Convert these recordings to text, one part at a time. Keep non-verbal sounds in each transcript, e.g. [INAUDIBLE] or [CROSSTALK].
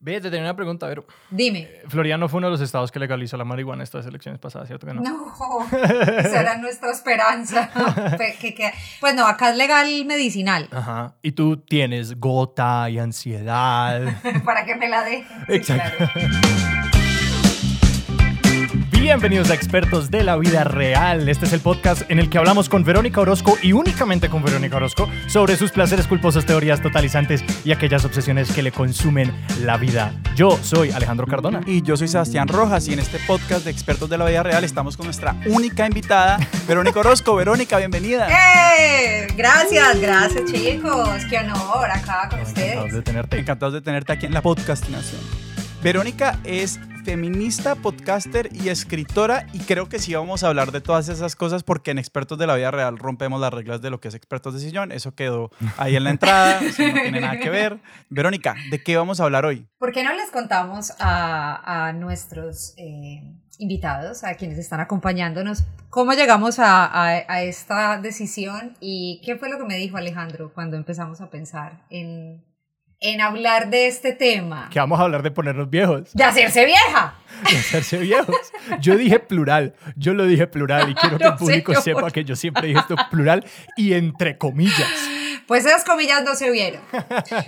Ve, te tenía una pregunta, a ver. Dime. Florida no fue uno de los estados que legalizó la marihuana estas elecciones pasadas, ¿cierto que no? No, [LAUGHS] esa era nuestra esperanza. [LAUGHS] Que- que- pues no, acá es legal medicinal. Ajá. Y tú tienes gota y ansiedad. [LAUGHS] Para que me la dé. Exacto. claro. Bienvenidos a Expertos de la Vida Real. Este es el podcast en el que hablamos con Verónica Orozco y únicamente con Verónica Orozco sobre sus placeres culposos, teorías totalizantes y aquellas obsesiones que le consumen la vida. Yo soy Alejandro Cardona. Y yo soy Sebastián Rojas y en este podcast de Expertos de la Vida Real estamos con nuestra única invitada, [LAUGHS] Verónica Orozco. Verónica, bienvenida. ¡Eh! Gracias, gracias chicos. Qué honor acá con Encantados de ustedes. tenerte. Encantados de tenerte aquí en la podcastinación. Verónica es feminista, podcaster y escritora y creo que sí vamos a hablar de todas esas cosas porque en Expertos de la Vida Real rompemos las reglas de lo que es Expertos de Sillón. Eso quedó ahí en la entrada, [LAUGHS] eso no tiene nada que ver. Verónica, ¿de qué vamos a hablar hoy? ¿Por qué no les contamos a, a nuestros eh, invitados, a quienes están acompañándonos, cómo llegamos a, a- a esta decisión y qué fue lo que me dijo Alejandro cuando empezamos a pensar en, en hablar de este tema? Que vamos a hablar de ponernos viejos, De hacerse vieja. de hacerse viejos. Yo dije plural, yo lo dije plural y quiero [LAUGHS] que No, el público señor. sepa que yo siempre dije esto plural y entre comillas. Pues esas comillas no se vieron.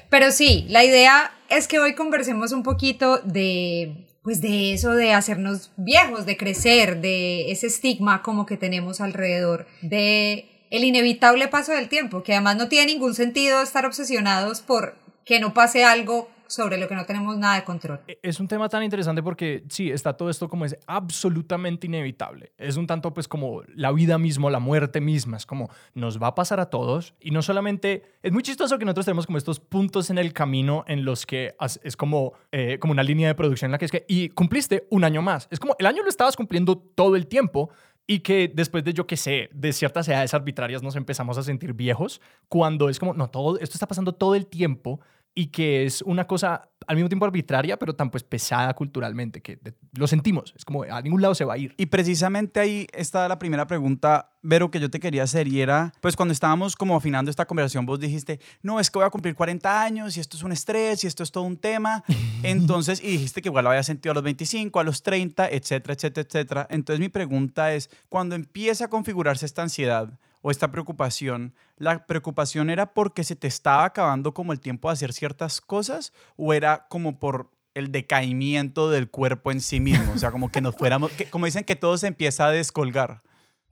Pero sí, la idea es que hoy conversemos un poquito de pues de eso de hacernos viejos, de crecer, de ese estigma como que tenemos alrededor de el inevitable paso del tiempo, que además no tiene ningún sentido estar obsesionados por que no pase algo sobre lo que no tenemos nada de control. E, Es un tema tan interesante porque sí, está todo esto como es absolutamente inevitable. Es un tanto pues como la vida mismo, la muerte misma, es como nos va a pasar a todos y no solamente, es muy chistoso que nosotros tenemos como estos puntos en el camino en los que es como, eh, como una línea de producción en la que es que, y cumpliste un año más. Es como el año lo estabas cumpliendo todo el tiempo. Y que después de, yo que sé, de ciertas edades arbitrarias nos empezamos a sentir viejos, cuando es como, no, todo esto está pasando todo el tiempo y que es una cosa al mismo tiempo arbitraria, pero tan pues pesada culturalmente, que de- lo sentimos, es como a ningún lado se va a ir. Y precisamente ahí está la primera pregunta, Vero, que yo te quería hacer y era, pues cuando estábamos como afinando esta conversación, vos dijiste, no, es que voy a cumplir 40 años y esto es un estrés y esto es todo un tema. [LAUGHS] Entonces, y dijiste que igual lo había sentido a los 25, a los 30, etcétera, etcétera, etcétera. Entonces mi pregunta es, cuando empieza a configurarse esta ansiedad o esta preocupación, ¿la preocupación era porque se te estaba acabando como el tiempo de hacer ciertas cosas o era como por el decaimiento del cuerpo en sí mismo? O sea, como que nos fuéramos, como dicen que todo se empieza a descolgar.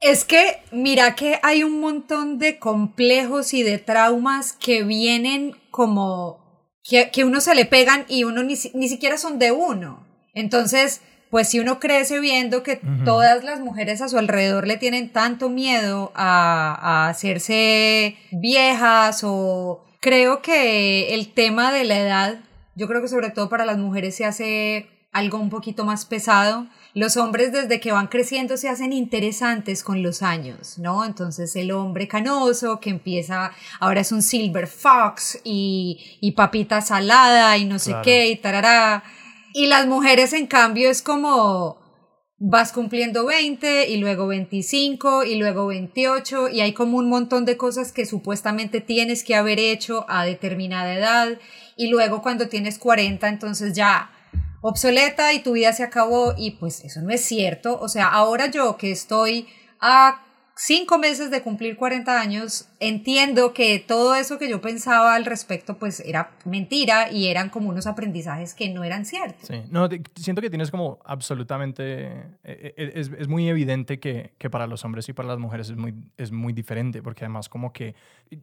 Es que mira que hay un montón de complejos y de traumas que vienen como que, que uno se le pegan y uno ni, ni siquiera son de uno. Entonces, pues si uno crece viendo que todas las mujeres a su alrededor le tienen tanto miedo a, a hacerse viejas o creo que el tema de la edad, yo creo que sobre todo para las mujeres se hace algo un poquito más pesado. Los hombres desde que van creciendo se hacen interesantes con los años, ¿no? Entonces el hombre canoso que empieza, ahora es un silver fox y, y papita salada y no sé qué y tarará. Y las mujeres en cambio es como vas cumpliendo 20 y luego 25 y luego 28 y hay como un montón de cosas que supuestamente tienes que haber hecho a determinada edad y luego cuando tienes 40 entonces ya obsoleta y tu vida se acabó y pues eso no es cierto. O sea, ahora yo que estoy a cinco meses de cumplir 40 años, entiendo que todo eso que yo pensaba al respecto pues era mentira y eran como unos aprendizajes que no eran ciertos. Sí, no, te- siento que tienes como absolutamente, eh, eh, es, es muy evidente que, que para los hombres y para las mujeres es muy, es muy diferente, porque además como que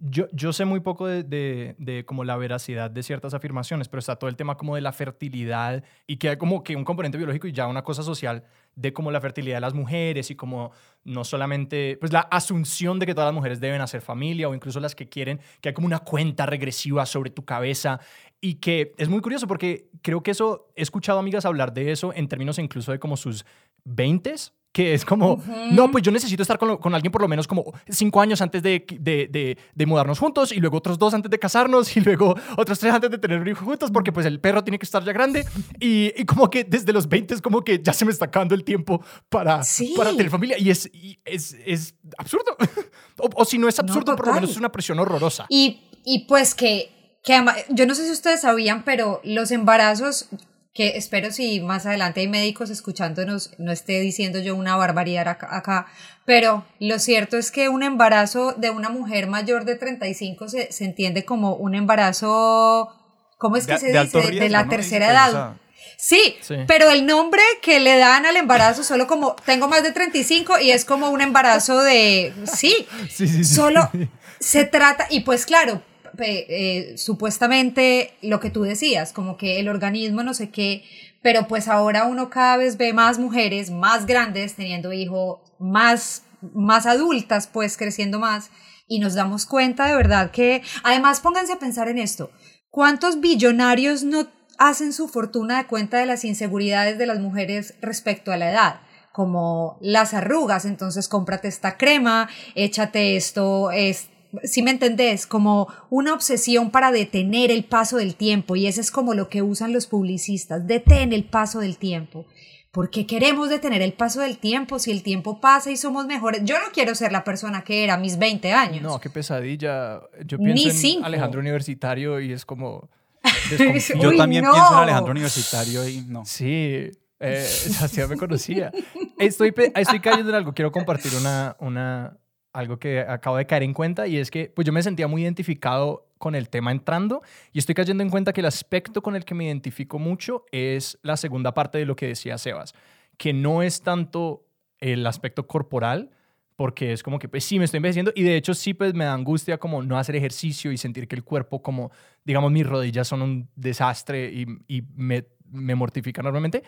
yo, yo sé muy poco de, de, de como la veracidad de ciertas afirmaciones, pero está todo el tema como de la fertilidad y que hay como que un componente biológico y ya una cosa social de como la fertilidad de las mujeres y como no solamente, pues la asunción de que todas las mujeres deben hacer familia o incluso las que quieren, que hay como una cuenta regresiva sobre tu cabeza y que es muy curioso porque creo que eso, he escuchado amigas hablar de eso en términos incluso de como sus 20s, que es como, no, pues yo necesito estar con, con alguien por lo menos como cinco años antes de, de, de, de mudarnos juntos y luego otros dos antes de casarnos y luego otros tres antes de tener un hijo juntos porque pues el perro tiene que estar ya grande y, y como que desde los 20 es como que ya se me está acabando el tiempo para, Sí. para tener familia y es, y es, es absurdo. [LAUGHS] o, o si no es No, absurdo, por lo menos es una presión horrorosa. Y, y pues que que yo no sé si ustedes sabían, pero los embarazos, que espero si más adelante hay médicos escuchándonos, no esté diciendo yo una barbaridad acá, pero lo cierto es que un embarazo de una mujer mayor de 35 se, se entiende como un embarazo, ¿cómo es que De- se de dice? de la ¿no? tercera pues, edad. Sí, Sí. pero el nombre que le dan al embarazo solo como tengo más de 35 y es como un embarazo de sí, [LAUGHS] Sí, sí, sí. solo se trata y pues claro, eh, supuestamente lo que tú decías, como que el organismo no sé qué, pero pues ahora uno cada vez ve más mujeres más grandes teniendo hijos, más más adultas pues creciendo más y nos damos cuenta de verdad que además pónganse a pensar en esto, ¿cuántos billonarios no hacen su fortuna de cuenta de las inseguridades de las mujeres respecto a la edad? Como las arrugas, entonces cómprate esta crema, échate esto, es, si me entendés, como una obsesión para detener el paso del tiempo y eso es como lo que usan los publicistas, detén el paso del tiempo. ¿Por qué queremos detener el paso del tiempo si el tiempo pasa y somos mejores? Yo no quiero ser la persona que era a mis 20 años. No, qué pesadilla. Yo Ni pienso en cinco. Alejandro Universitario y es como... [LAUGHS] Yo también no. pienso en Alejandro Universitario y no. Sí, eh, [LAUGHS] me conocía. Estoy, estoy cayendo en algo. Quiero compartir una, una, algo que acabo de caer en cuenta y es que pues yo me sentía muy identificado con el tema entrando y estoy cayendo en cuenta que el aspecto con el que me identifico mucho es la segunda parte de lo que decía Sebas, que no es tanto el aspecto corporal, porque es como que pues sí me estoy envejeciendo y de hecho sí pues me da angustia como no hacer ejercicio y sentir que el cuerpo como digamos mis rodillas son un desastre y, y me, me mortifica normalmente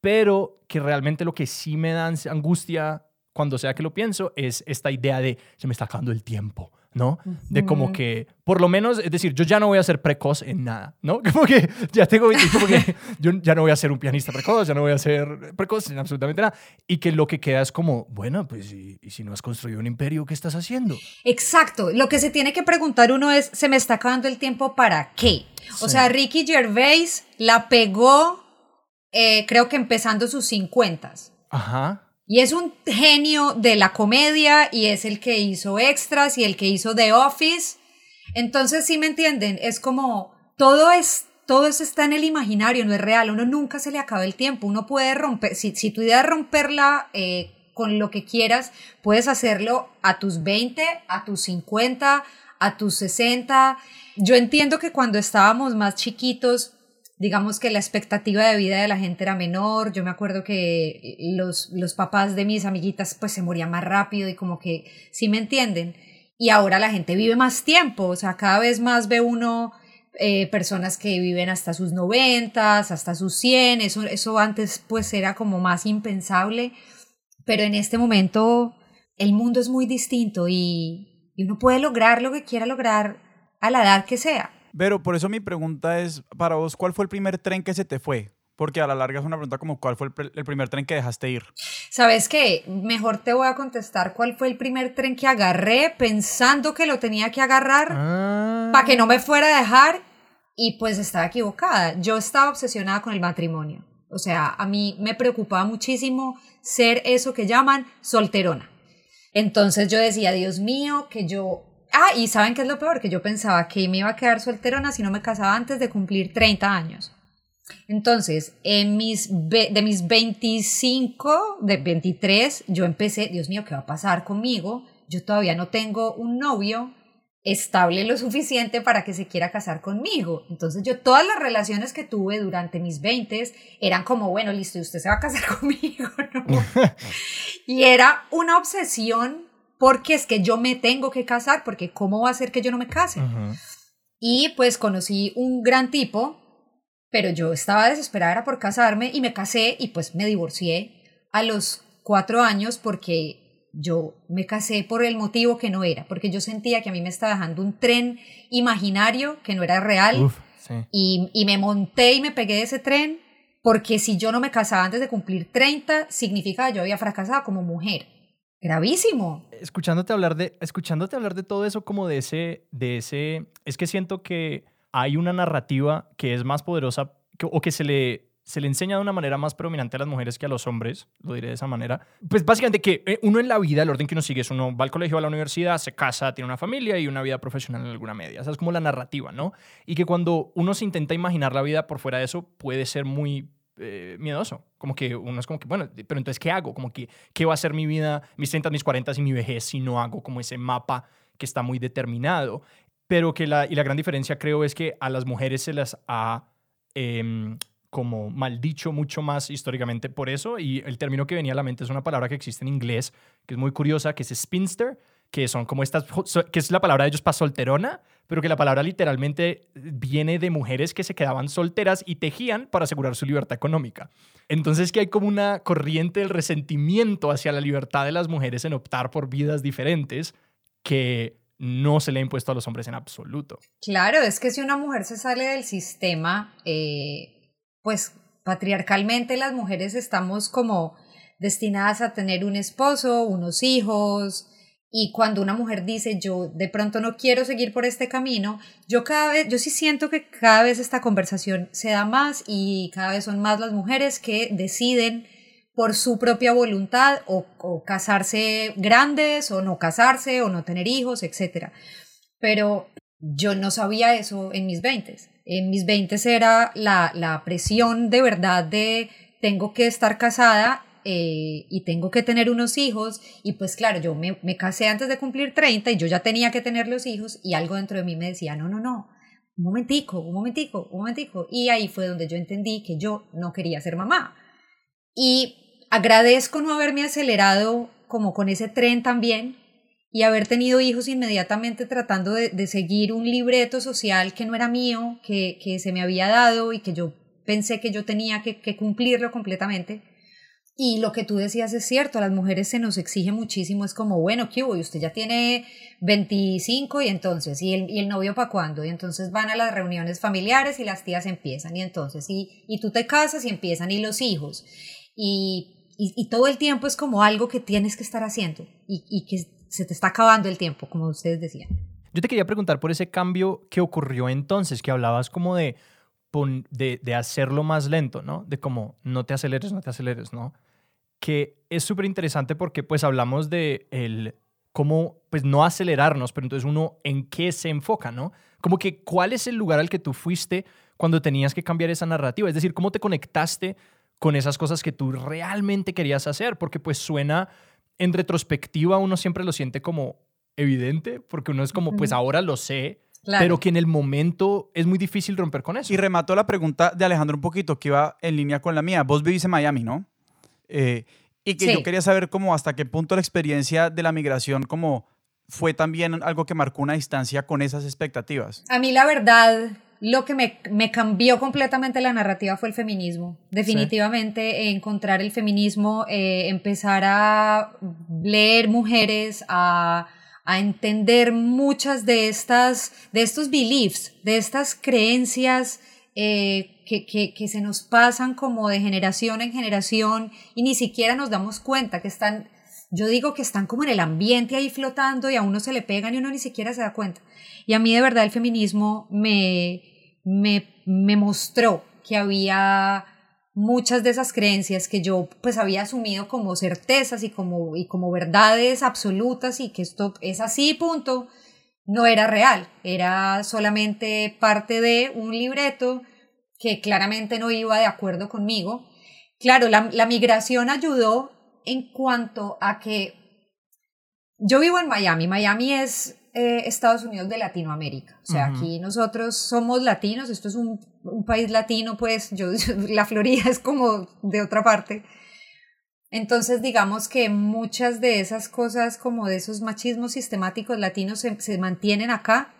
pero que realmente lo que sí me da angustia cuando sea que lo pienso es esta idea de se me está acabando el tiempo, ¿no? De como que, por lo menos, es decir, yo ya no voy a ser precoz en nada, ¿no? [LAUGHS] Como que ya tengo 20, como que yo ya no voy a ser un pianista precoz, ya no voy a ser precoz en absolutamente nada. Y que lo que queda es como, bueno, pues, ¿y, y si no has construido un imperio, qué estás haciendo? Exacto. Lo que se tiene que preguntar uno es, ¿se me está acabando el tiempo para qué? O Sí. sea, Ricky Gervais la pegó, eh, creo que empezando sus 50 Ajá. Y es un genio de la comedia y es el que hizo extras y el que hizo The Office. Entonces, sí me entienden, es como todo es todo eso está en el imaginario, no es real. Uno nunca se le acaba el tiempo. Uno puede romper, si, si tu idea es romperla eh, con lo que quieras, puedes hacerlo a tus 20, a tus 50, a tus 60. Yo entiendo que cuando estábamos más chiquitos, digamos que la expectativa de vida de la gente era menor. Yo me acuerdo que los, los papás de mis amiguitas pues se morían más rápido y como que, sí me entienden. Y ahora la gente vive más tiempo, o sea, cada vez más ve uno eh, personas que viven hasta sus 90, hasta sus 100, eso, eso antes pues era como más impensable, pero en este momento el mundo es muy distinto y, y uno puede lograr lo que quiera lograr a la edad que sea. Pero por eso mi pregunta es, para vos, ¿cuál fue el primer tren que se te fue? Porque a la larga es una pregunta como, ¿cuál fue el, pr- el primer tren que dejaste ir? ¿Sabes qué? Mejor te voy a contestar cuál fue el primer tren que agarré pensando que lo tenía que agarrar Ah. para que no me fuera a dejar y pues estaba equivocada. Yo estaba obsesionada con el matrimonio. O sea, a mí me preocupaba muchísimo ser eso que llaman solterona. Entonces yo decía, Dios mío, que yo... Ah, y ¿saben qué es lo peor? Que yo pensaba que me iba a quedar solterona si no me casaba antes de cumplir 30 años. Entonces, en mis de mis 25, de 23, yo empecé, Dios mío, ¿qué va a pasar conmigo? Yo todavía no tengo un novio estable lo suficiente para que se quiera casar conmigo. Entonces yo todas las relaciones que tuve durante mis 20 eran como, bueno, listo, usted se va a casar [LAUGHS] conmigo, ¿no? [LAUGHS] y era una obsesión porque es que yo me tengo que casar, porque ¿cómo va a ser que yo no me case? Y pues conocí un gran tipo, pero yo estaba desesperada era por casarme y me casé y pues me divorcié a los cuatro años porque yo me casé por el motivo que no era, porque yo sentía que a mí me estaba dejando un tren imaginario que no era real Uf, sí. y, y me monté y me pegué de ese tren porque si yo no me casaba antes de cumplir 30 significa que yo había fracasado como mujer. Gravísimo. escuchándote hablar de escuchándote hablar de todo eso como de ese de ese es que siento que hay una narrativa que es más poderosa que- o que se le se le enseña de una manera más predominante a las mujeres que a los hombres, lo diré de esa manera. Pues básicamente que eh, uno en la vida, el orden que uno sigue es uno va al colegio, va a la universidad, se casa, tiene una familia y una vida profesional en alguna media. Es como la narrativa, ¿no? Y que cuando uno se intenta imaginar la vida por fuera de eso puede ser muy eh, miedoso. Como que uno es como que, bueno, pero entonces, ¿qué hago? Como que, ¿qué va a ser mi vida, mis 30, mis 40 y mi vejez si no hago como ese mapa que está muy determinado? Pero que la, y la gran diferencia creo es que a las mujeres se las ha em, como maldicho mucho más históricamente por eso. Y el término que venía a la mente es una palabra que existe en inglés, que es muy curiosa, que es spinster, que son como estas, que es la palabra de ellos para solterona, pero que la palabra literalmente viene de mujeres que se quedaban solteras y tejían para asegurar su libertad económica. Entonces que hay como una corriente del resentimiento hacia la libertad de las mujeres en optar por vidas diferentes que no se le ha impuesto a los hombres en absoluto. Claro, es que si una mujer se sale del sistema, eh, pues patriarcalmente las mujeres estamos como destinadas a tener un esposo, unos hijos, y cuando una mujer dice yo de pronto no quiero seguir por este camino, yo cada vez, yo sí siento que cada vez esta conversación se da más y cada vez son más las mujeres que deciden por su propia voluntad o, o casarse grandes o no casarse o no tener hijos, etc. Pero yo no sabía eso en mis veintes. En mis veintes era la, la presión de verdad de tengo que estar casada eh, y tengo que tener unos hijos y pues claro, yo me, me, casé antes de cumplir 30 y yo ya tenía que tener los hijos y algo dentro de mí me decía, no, no, no, un momentico, un momentico, un momentico. Y ahí fue donde yo entendí que yo no quería ser mamá. Y agradezco no haberme acelerado como con ese tren también, y haber tenido hijos inmediatamente tratando de, seguir un libreto social que no era mío, que, que, se me había dado y que yo pensé que yo tenía que, que, cumplirlo completamente. Y lo que tú decías es cierto, a las mujeres se nos exige muchísimo, es como, bueno, ¿qué hubo? Y usted ya tiene 25 y entonces, ¿y el, y el novio para cuándo? Y entonces van a las reuniones familiares y las tías empiezan, y entonces, y, y tú te casas y empiezan, y los hijos. Y, y, y todo el tiempo es como algo que tienes que estar haciendo y, y que se te está acabando el tiempo, como ustedes decían. Yo te quería preguntar por ese cambio que ocurrió entonces, que hablabas como de, de, de hacerlo más lento, ¿no? De como no te aceleres, no te aceleres, ¿no? Que es súper interesante porque pues hablamos de el cómo pues no acelerarnos, pero entonces uno en qué se enfoca, ¿no? Como que cuál es el lugar al que tú fuiste cuando tenías que cambiar esa narrativa, es decir, cómo te conectaste con esas cosas que tú realmente querías hacer, porque pues suena en retrospectiva uno siempre lo siente como evidente, porque uno es como, pues ahora lo sé, pero que en el momento es muy difícil romper con eso. Y remató la pregunta de Alejandro un poquito, que iba en línea con la mía. Vos vivís en Miami, ¿no? Eh, y que yo quería saber cómo hasta qué punto la experiencia de la migración como fue también algo que marcó una distancia con esas expectativas. A mí la verdad lo que me, me, cambió completamente la narrativa fue el feminismo. Definitivamente encontrar el feminismo, eh, empezar a leer mujeres, a, a, entender muchas de estas, de estos beliefs, de estas creencias eh, que, que, que se nos pasan como de generación en generación y ni siquiera nos damos cuenta que están yo digo que están como en el ambiente ahí flotando y a uno se le pegan y uno ni siquiera se da cuenta. Y a mí de verdad el feminismo me, me, me mostró que había muchas de esas creencias que yo pues había asumido como certezas y como, y como verdades absolutas y que esto es así, punto, no era real, era solamente parte de un libreto que claramente no iba de acuerdo conmigo. Claro, la, la migración ayudó en cuanto a que yo vivo en Miami, Miami es eh, Estados Unidos de Latinoamérica. O sea, aquí nosotros somos latinos, esto es un, un, país latino, pues [LAUGHS] yo, la Florida es como de otra parte. Entonces, digamos que muchas de esas cosas, como de esos machismos sistemáticos latinos, se, se mantienen acá,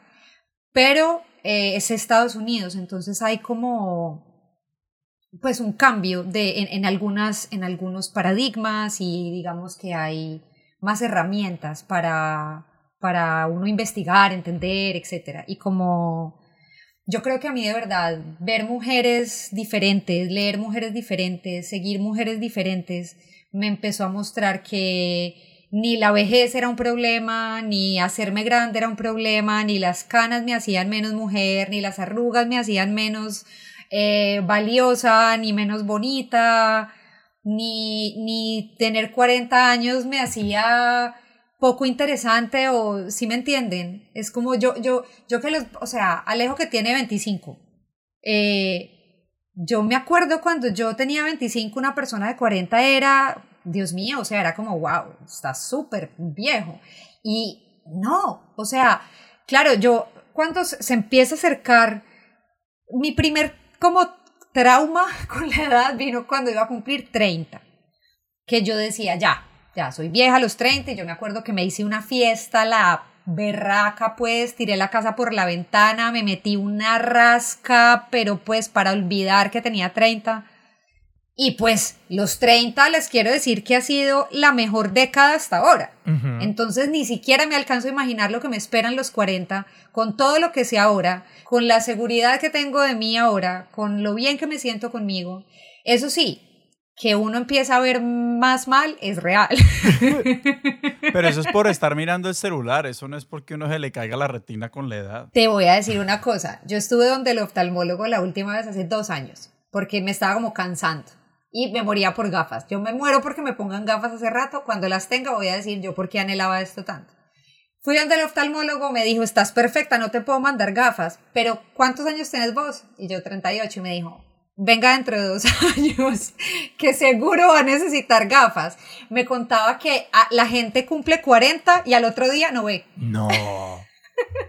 pero eh, es Estados Unidos, entonces hay como pues un cambio de, en, en, algunas, en algunos paradigmas y digamos que hay más herramientas para, para uno investigar, entender, etc. Y como yo creo que a mí de verdad ver mujeres diferentes, leer mujeres diferentes, seguir mujeres diferentes, me empezó a mostrar que ni la vejez era un problema, ni hacerme grande era un problema, ni las canas me hacían menos mujer, ni las arrugas me hacían menos eh, valiosa, ni menos bonita, ni, ni tener 40 años me hacía poco interesante o si me entienden, es como yo, yo, yo que los, o sea, Alejo que tiene 25, eh, yo me acuerdo cuando yo tenía 25, una persona de 40 era, Dios mío, o sea, era como, wow, está súper viejo. Y no, o sea, claro, yo, cuando se empieza a acercar, mi primer como trauma [LAUGHS] con la edad vino cuando iba a cumplir 30, que yo decía, ya, ya soy vieja a los 30 y yo me acuerdo que me hice una fiesta, la berraca, pues tiré la casa por la ventana, me metí una rasca, pero pues para olvidar que tenía 30. Y pues los 30 les quiero decir que ha sido la mejor década hasta ahora. Entonces ni siquiera me alcanzo a imaginar lo que me esperan los 40, con todo lo que sé ahora, con la seguridad que tengo de mí ahora, con lo bien que me siento conmigo. Eso sí, que uno empieza a ver más mal es real. [LAUGHS] Pero eso es por estar mirando el celular, eso no es porque uno se le caiga la retina con la edad. Te voy a decir una cosa, yo estuve donde el oftalmólogo la última vez hace dos años, porque me estaba como cansando y me moría por gafas. Yo me muero porque me pongan gafas hace rato, cuando las tenga voy a decir yo por qué anhelaba esto tanto. Fui donde el oftalmólogo, me dijo, estás perfecta, no te puedo mandar gafas, pero ¿cuántos años tienes vos? Y yo 38 y me dijo, venga dentro de dos [LAUGHS] años, que seguro va a necesitar gafas. Me contaba que la gente cumple 40 y al otro día no ve. No. [LAUGHS]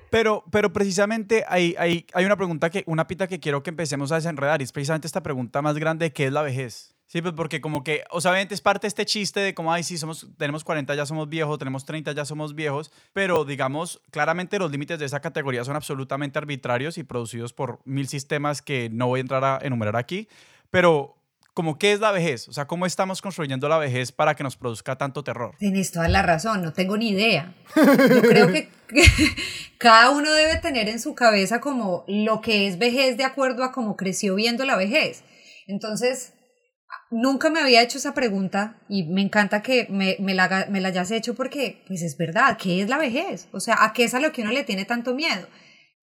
Pero, pero precisamente hay, hay, hay una pregunta que, una pita que quiero que empecemos a desenredar y es precisamente esta pregunta más grande ¿qué es la vejez? Sí, pues porque como que, o sea, obviamente es parte de este chiste de como, ay, sí, somos, tenemos 40, ya somos viejos, tenemos 30, ya somos viejos, pero digamos, claramente los límites de esa categoría son absolutamente arbitrarios y producidos por mil sistemas que no voy a entrar a enumerar aquí, pero como qué es la vejez, o sea, cómo estamos construyendo la vejez para que nos produzca tanto terror. Tienes toda la razón, no tengo ni idea. Yo creo que, [LAUGHS] cada uno debe tener en su cabeza como lo que es vejez de acuerdo a cómo creció viendo la vejez. Entonces, nunca me había hecho esa pregunta y me encanta que me, me, la, me la hayas hecho porque, pues es verdad, ¿qué es la vejez? O sea, ¿a qué es a lo que uno le tiene tanto miedo?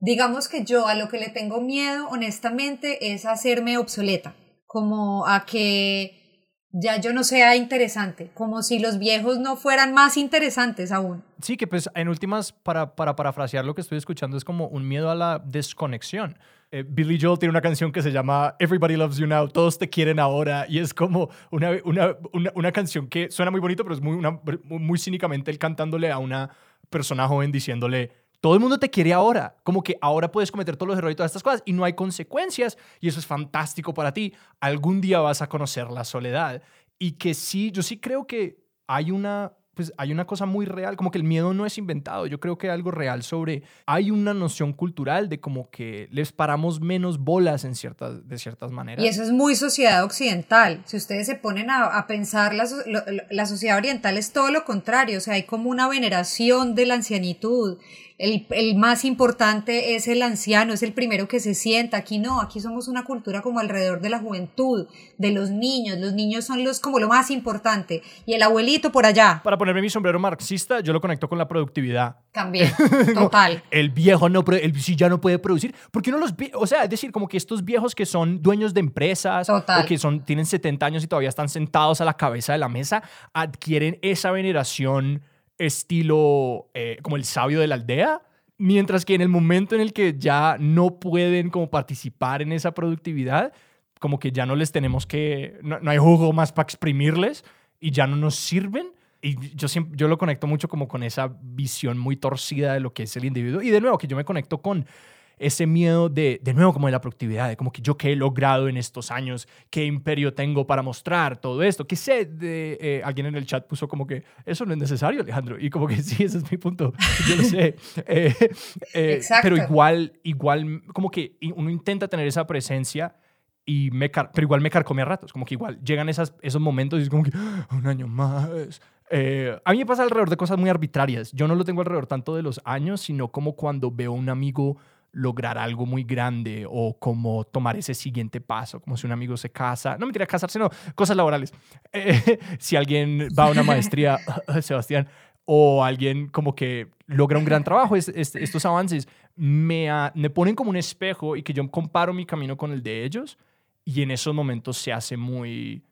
Digamos que yo a lo que le tengo miedo, honestamente, es hacerme obsoleta, como a que ya yo no sea interesante, como si los viejos no fueran más interesantes aún. Sí, que pues en últimas, para, para parafrasear lo que estoy escuchando, es como un miedo a la desconexión. Eh, Billy Joel tiene una canción que se llama Everybody Loves You Now, todos te quieren ahora, y es como una, una, una, canción que suena muy bonito, pero es muy, muy cínicamente él cantándole a una persona joven diciéndole, todo el mundo te quiere ahora, como que ahora puedes cometer todos los errores y todas estas cosas y no hay consecuencias y eso es fantástico para ti. Algún día vas a conocer la soledad y que sí, yo sí creo que hay una pues hay una cosa muy real, como que el miedo no es inventado, yo creo que hay algo real sobre, hay una noción cultural de como que les paramos menos bolas en ciertas, de ciertas maneras. Y eso es muy sociedad occidental, si ustedes se ponen a, a pensar, la, la sociedad oriental es todo lo contrario, o sea, hay como una veneración de la ancianitud, el, el, más importante es el anciano, es el primero que se sienta. Aquí no, aquí somos una cultura como alrededor de la juventud, de los niños. Los niños son los como lo más importante. Y el abuelito por allá. Para ponerme mi sombrero marxista, yo lo conecto con la productividad. También, [LAUGHS] total. el viejo no, el, si ya no puede producir, porque no los, o sea, es decir, como que estos viejos que son dueños de empresas, o que son, tienen 70 años y todavía están sentados a la cabeza de la mesa, adquieren esa veneración estilo eh, como el sabio de la aldea, mientras que en el momento en el que ya no pueden como participar en esa productividad, como que ya no les tenemos que, no, hay jugo más para exprimirles y ya no nos sirven. Y yo, siempre, yo lo conecto mucho como con esa visión muy torcida de lo que es el individuo. Y de nuevo, que yo me conecto con ese miedo de, de nuevo, como de la productividad, de como que yo qué he logrado en estos años, qué imperio tengo para mostrar todo esto, que sé, de, eh, alguien en el chat puso como que eso no es necesario, Alejandro, y como que [LAUGHS] sí, ese es mi punto, yo lo sé. [LAUGHS] Eh, eh, pero igual, igual, como que uno intenta tener esa presencia y me pero igual me carcome a ratos, como que igual llegan esas, esos momentos y es como que ah, un año más. a mí me pasa alrededor de cosas muy arbitrarias. Yo no lo tengo alrededor tanto de los años, sino como cuando veo un amigo lograr algo muy grande o como tomar ese siguiente paso, como si un amigo se casa, no me quiera casarse, no, cosas laborales. Eh, [LAUGHS] si alguien va a una maestría, [LAUGHS] Sebastián, o alguien como que logra un gran trabajo, estos avances me, me ponen como un espejo y que yo comparo mi camino con el de ellos y en esos momentos se hace muy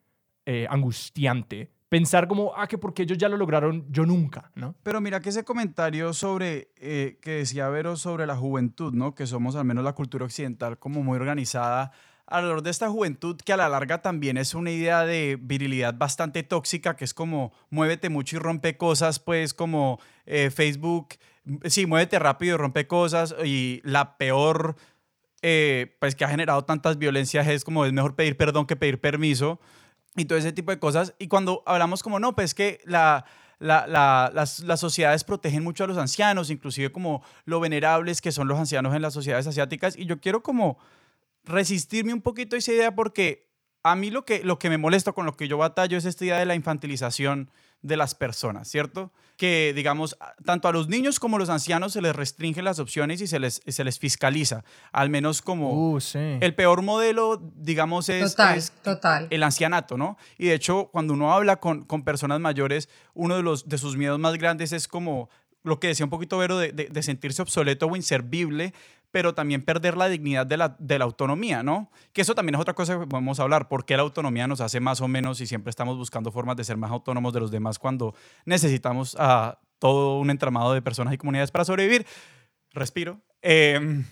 eh, angustiante pensar como, ah, que porque ellos ya lo lograron, yo nunca, ¿no? Pero mira que ese comentario sobre, eh, que decía Vero sobre la juventud, ¿no? Que somos al menos la cultura occidental como muy organizada alrededor de esta juventud que a la larga también es una idea de virilidad bastante tóxica, que es como muévete mucho y rompe cosas, pues como eh, Facebook, sí, muévete rápido y rompe cosas y la peor... Eh, pues que ha generado tantas violencias es como es mejor pedir perdón que pedir permiso y todo ese tipo de cosas. Y cuando hablamos como, no, pues que la, las, sociedades protegen mucho a los ancianos, inclusive como lo venerables que son los ancianos en las sociedades asiáticas. Y yo quiero como resistirme un poquito a esa idea porque a mí lo que, lo que me molesta con lo que yo batallo es esta idea de la infantilización de las personas, ¿cierto? Que, digamos, tanto a los niños como a los ancianos se les restringen las opciones y se les, se les fiscaliza, al menos como uh, el peor modelo, digamos, es, total, el ancianato, ¿no? Y de hecho, cuando uno habla con, con personas mayores, uno de, los, de sus miedos más grandes es como lo que decía un poquito Vero, de, de, sentirse obsoleto o inservible, pero también perder la dignidad de la, de la, autonomía, ¿no? Que eso también es otra cosa que podemos hablar, porque la autonomía nos hace más o menos y siempre estamos buscando formas de ser más autónomos de los demás cuando necesitamos a todo un entramado de personas y comunidades para sobrevivir. Respiro. Em,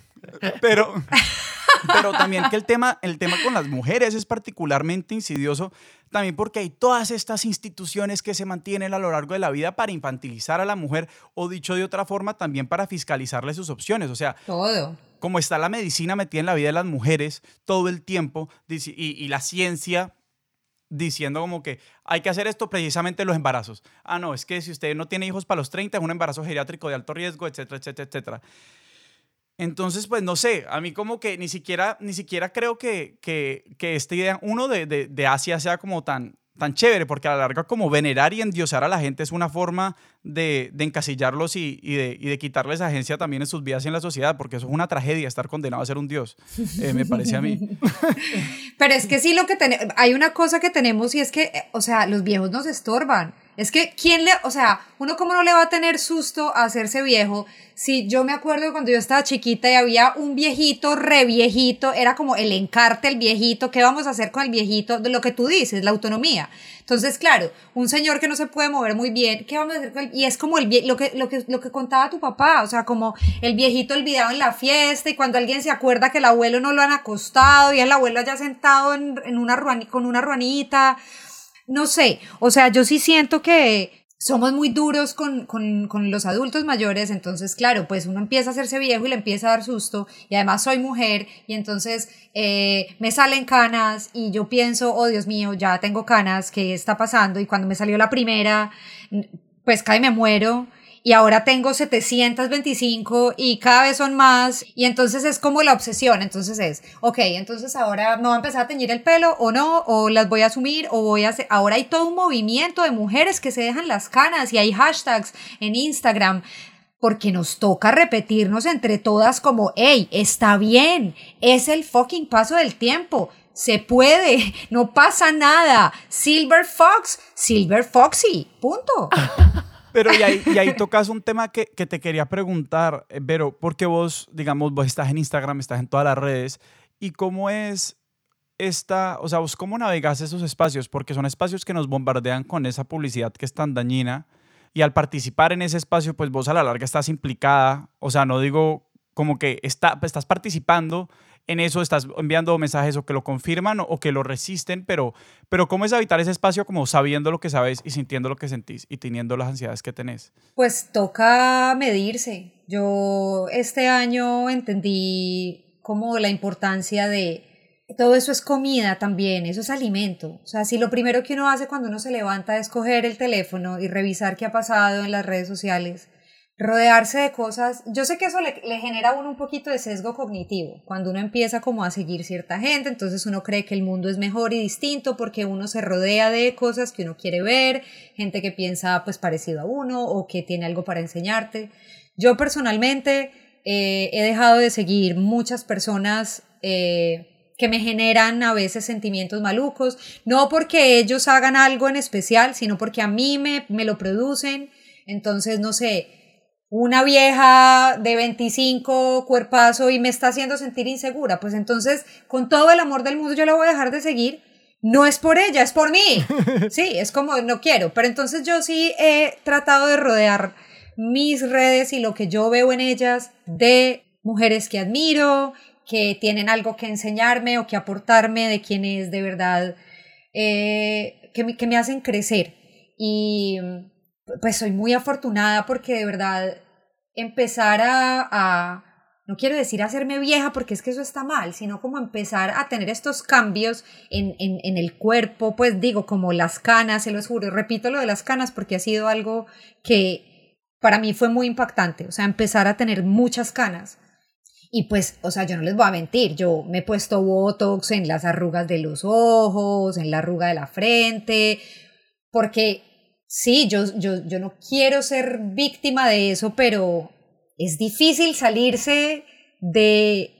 pero... [LAUGHS] Pero también que el tema, el tema con las mujeres es particularmente insidioso, también porque hay todas estas instituciones que se mantienen a lo largo de la vida para infantilizar a la mujer o dicho de otra forma, también para fiscalizarle sus opciones. O sea, todo. Como está la medicina metida en la vida de las mujeres todo el tiempo y, y la ciencia diciendo como que hay que hacer esto precisamente los embarazos. Ah, no, es que si usted no tiene hijos para los 30 es un embarazo geriátrico de alto riesgo, etcétera, etcétera, etcétera. Entonces, pues no sé, a mí como que ni siquiera, ni siquiera creo que, que, que esta idea, uno, de, de, de, Asia sea como tan, tan chévere, porque a la larga como venerar y endiosar a la gente es una forma de, de encasillarlos y, y, de, y, de, quitarles agencia también en sus vidas y en la sociedad, porque eso es una tragedia, estar condenado a ser un dios, eh, me parece a mí. [LAUGHS] Pero es que sí, lo que hay una cosa que tenemos y es que, eh, o sea, los viejos nos estorban. Es que, ¿quién le, o sea, uno como no le va a tener susto a hacerse viejo? Si yo me acuerdo cuando yo estaba chiquita y había un viejito, re viejito, era como el encarte, el viejito, ¿qué vamos a hacer con el viejito? De lo que tú dices, la autonomía. Entonces, claro, un señor que no se puede mover muy bien, ¿qué vamos a hacer con él? Y es como el lo que, lo que, lo que contaba tu papá, o sea, como el viejito olvidado en la fiesta y cuando alguien se acuerda que el abuelo no lo han acostado y el abuelo haya sentado en, en una con una ruanita no sé, o sea, yo sí siento que somos muy duros con, con, con, los adultos mayores, entonces, claro, pues uno empieza a hacerse viejo y le empieza a dar susto, y además soy mujer, y entonces eh, me salen canas, y yo pienso, oh Dios mío, ya tengo canas, ¿qué está pasando? Y cuando me salió la primera, pues cae me muero, y ahora tengo 725 y cada vez son más y entonces es como la obsesión, entonces es, ok, entonces ahora me voy a empezar a teñir el pelo o no, o las voy a asumir o voy a hacer, ahora hay todo un movimiento de mujeres que se dejan las canas y hay hashtags en Instagram porque nos toca repetirnos entre todas como, hey, está bien, es el fucking paso del tiempo, se puede, [LAUGHS] no pasa nada, Silver Fox, Silver Foxy, punto. [LAUGHS] Pero y ahí, tocas un tema que, que, te quería preguntar, eh, Vero, porque vos, digamos, vos estás en Instagram, estás en todas las redes, ¿y cómo es esta, o sea, vos cómo navegas esos espacios? Porque son espacios que nos bombardean con esa publicidad que es tan dañina, y al participar en ese espacio, pues vos a la larga estás implicada, o sea, no digo como que está, estás participando en eso estás enviando mensajes o que lo confirman o, que lo resisten, pero, pero ¿cómo es habitar ese espacio como sabiendo lo que sabes y sintiendo lo que sentís y teniendo las ansiedades que tenés? Pues toca medirse. Yo este año entendí como la importancia de todo eso es comida también, eso es alimento. O sea, si lo primero que uno hace cuando uno se levanta es coger el teléfono y revisar qué ha pasado en las redes sociales, rodearse de cosas, yo sé que eso le, genera a uno un poquito de sesgo cognitivo, cuando uno empieza como a seguir cierta gente, entonces uno cree que el mundo es mejor y distinto porque uno se rodea de cosas que uno quiere ver, gente que piensa pues parecido a uno o que tiene algo para enseñarte. Yo personalmente eh, he dejado de seguir muchas personas eh, que me generan a veces sentimientos malucos, no porque ellos hagan algo en especial, sino porque a mí me, me lo producen. Entonces, no sé, una vieja de 25 cuerpazo y me está haciendo sentir insegura, pues entonces con todo el amor del mundo yo la voy a dejar de seguir. No es por ella, es por mí. [LAUGHS] Sí, es como no quiero, pero entonces yo sí he tratado de rodear mis redes y lo que yo veo en ellas de mujeres que admiro, que tienen algo que enseñarme o que aportarme, de quienes de verdad eh, que, me, que me hacen crecer. Y pues soy muy afortunada porque de verdad empezar a, no quiero decir hacerme vieja porque es que eso está mal, sino como empezar a tener estos cambios en, en, en, el cuerpo, pues digo, como las canas, se los juro, repito lo de las canas porque ha sido algo que para mí fue muy impactante, o sea, empezar a tener muchas canas. Y pues, o sea, yo no les voy a mentir, yo me he puesto Botox en las arrugas de los ojos, en la arruga de la frente, porque sí, yo, yo, yo no quiero ser víctima de eso, pero es difícil salirse de,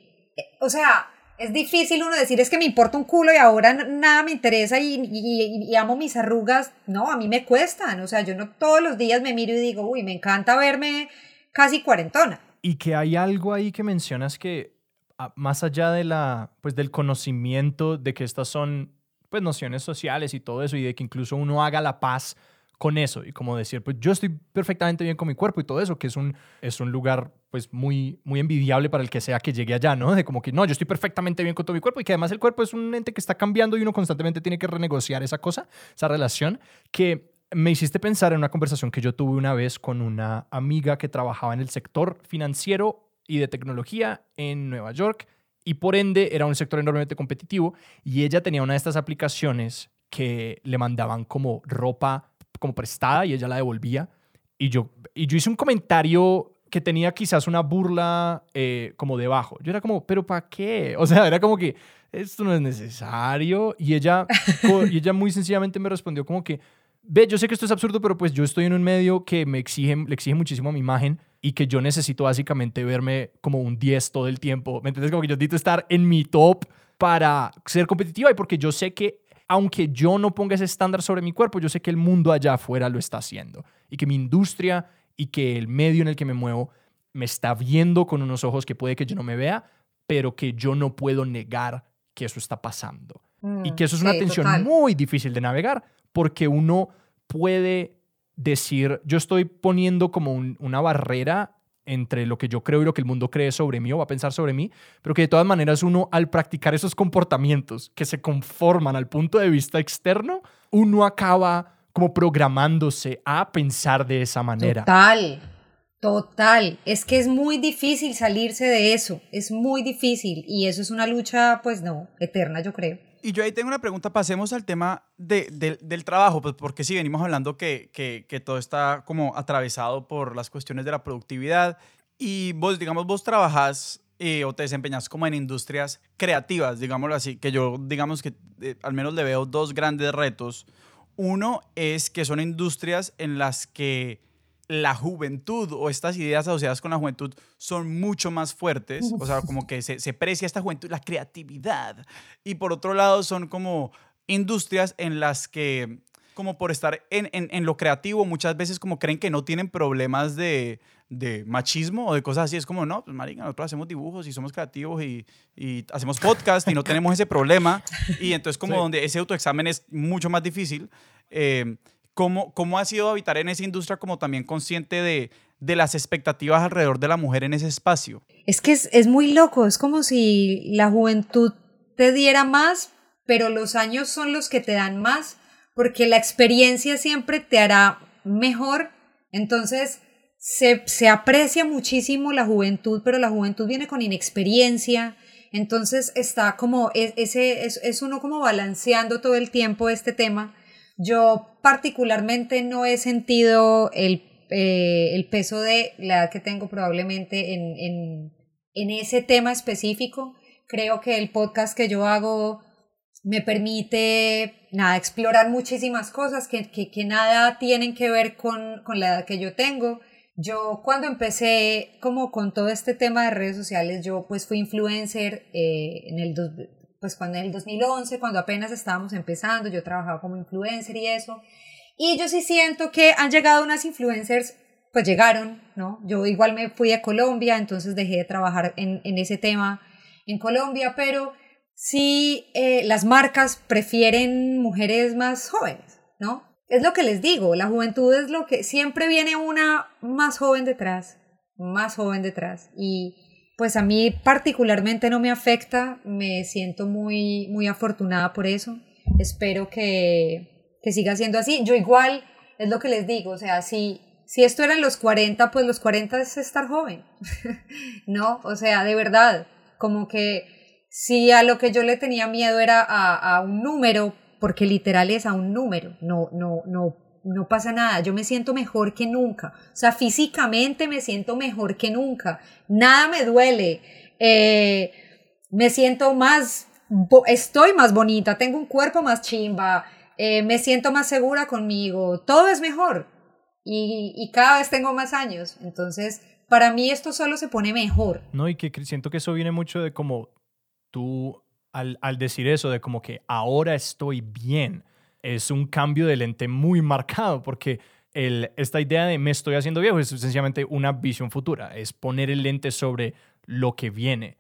o sea, es difícil uno decir es que me importa un culo y ahora nada me interesa y, y, amo mis arrugas. No, a mí me cuestan. O sea, yo no todos los días me miro y digo, uy, me encanta verme casi cuarentona. Y que hay algo ahí que mencionas que ah, más allá de la, pues del conocimiento de que estas son pues nociones sociales y todo eso y de que incluso uno haga la paz con eso y como decir, pues yo estoy perfectamente bien con mi cuerpo y todo eso, que es un, es un lugar pues muy, muy envidiable para el que sea que llegue allá, ¿no? De como que no, yo estoy perfectamente bien con todo mi cuerpo y que además el cuerpo es un ente que está cambiando y uno constantemente tiene que renegociar esa cosa, esa relación, que me hiciste pensar en una conversación que yo tuve una vez con una amiga que trabajaba en el sector financiero y de tecnología en Nueva York y por ende era un sector enormemente competitivo y ella tenía una de estas aplicaciones que le mandaban como ropa como prestada y ella la devolvía. Y yo, y yo hice un comentario que tenía quizás una burla eh, como debajo. Yo era como, ¿pero para qué? [LAUGHS] O sea, era como que esto no es necesario. Y ella, [LAUGHS] y ella muy sencillamente me respondió como que, ve, yo sé que esto es absurdo, pero pues yo estoy en un medio que me exige, le exige muchísimo a mi imagen y que yo necesito básicamente verme como un 10 todo el tiempo. ¿Me entiendes? Como que yo necesito estar en mi top para ser competitiva y porque yo sé que aunque yo no ponga ese estándar sobre mi cuerpo, yo sé que el mundo allá afuera lo está haciendo y que mi industria y que el medio en el que me muevo me está viendo con unos ojos que puede que yo no me vea, pero que yo no puedo negar que eso está pasando. y mm, que eso es una tensión muy difícil de navegar porque uno puede decir, yo estoy poniendo como una barrera entre lo que yo creo y lo que el mundo cree sobre mí o va a pensar sobre mí, pero que de todas maneras uno al practicar esos comportamientos que se conforman al punto de vista externo, uno acaba como programándose a pensar de esa manera. Total, total. Es que es muy difícil salirse de eso, es muy difícil y eso es una lucha, pues no, eterna yo creo. Y yo ahí tengo una pregunta, pasemos al tema de, del trabajo, pues porque sí, venimos hablando que, que, que, todo está como atravesado por las cuestiones de la productividad y vos, digamos, vos trabajas eh, o te desempeñas como en industrias creativas, digámoslo así, que yo, digamos que eh, al menos le veo dos grandes retos. Uno es que son industrias en las que la juventud o estas ideas asociadas con la juventud son mucho más fuertes, o sea, como que se, se precia esta juventud, la creatividad. Y por otro lado son como industrias en las que, como por estar en, en, en lo creativo, muchas veces como creen que no tienen problemas de, de machismo o de cosas así. Es como, no, pues marica, nosotros hacemos dibujos y somos creativos y, y hacemos podcast y no tenemos ese problema. Y entonces como donde ese autoexamen es mucho más difícil. Eh, ¿Cómo, ¿Cómo ha sido habitar en esa industria como también consciente de, de las expectativas alrededor de la mujer en ese espacio? Es que es, es muy loco, es como si la juventud te diera más, pero los años son los que te dan más, porque la experiencia siempre te hará mejor. Entonces, se, se aprecia muchísimo la juventud, pero la juventud viene con inexperiencia. Entonces está como, e, ese, es, es uno como balanceando todo el tiempo este tema yo particularmente no he sentido el, eh, el peso de la edad que tengo probablemente en, en, en ese tema específico. Creo que el podcast que yo hago me permite nada, explorar muchísimas cosas que, que, que, nada tienen que ver con, con la edad que yo tengo. Yo cuando empecé como con todo este tema de redes sociales, yo pues fui influencer eh, en el pues cuando en el 2011, cuando apenas estábamos empezando, yo trabajaba como influencer y eso. Y yo sí siento que han llegado unas influencers pues llegaron, ¿no? Yo igual me fui a Colombia, entonces dejé de trabajar en, en ese tema en Colombia, pero sí eh, las marcas prefieren mujeres más jóvenes, ¿no? Es lo que les digo, la juventud es lo que siempre viene una más joven detrás, más joven detrás y pues a mí particularmente no me afecta, me siento muy muy afortunada por eso. Espero que, que siga siendo así. Yo igual es lo que les digo, o sea, si si esto era en los 40, pues los 40 es estar joven. [LAUGHS] no, o sea, de verdad, como que si a lo que yo le tenía miedo era a, a un número, porque literal es a un número, no, no, no, no pasa nada, yo me siento mejor que nunca, o sea, físicamente me siento mejor que nunca, nada me duele, eh, me siento más, estoy más bonita, tengo un cuerpo más chimba, eh, me siento más segura conmigo, todo es mejor. Y, y cada vez tengo más años, entonces para mí esto solo se pone mejor. No, y que siento que eso viene mucho de como tú al, al, decir eso de como que ahora estoy bien, es un cambio de lente muy marcado porque el, esta idea de me estoy haciendo viejo es sencillamente una visión futura, es poner el lente sobre lo que viene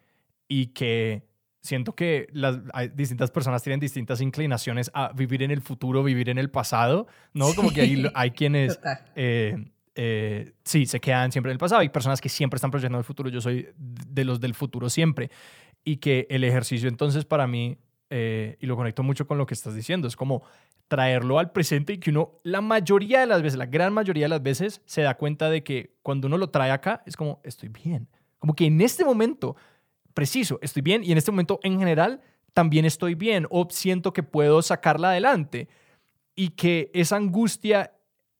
y que siento que las hay distintas personas tienen distintas inclinaciones a vivir en el futuro, vivir en el pasado, ¿no? Como que hay, hay quienes... Eh, eh, sí, se quedan siempre en el pasado. Hay personas que siempre están proyectando el futuro. Yo soy de los del futuro siempre y que el ejercicio entonces para mí, eh, y lo conecto mucho con lo que estás diciendo, es como traerlo al presente y que uno, la mayoría de las veces, la gran mayoría de las veces, se da cuenta de que cuando uno lo trae acá, es como, estoy bien. Como que en este momento, preciso, estoy bien y en este momento en general también estoy bien o siento que puedo sacarla adelante y que esa angustia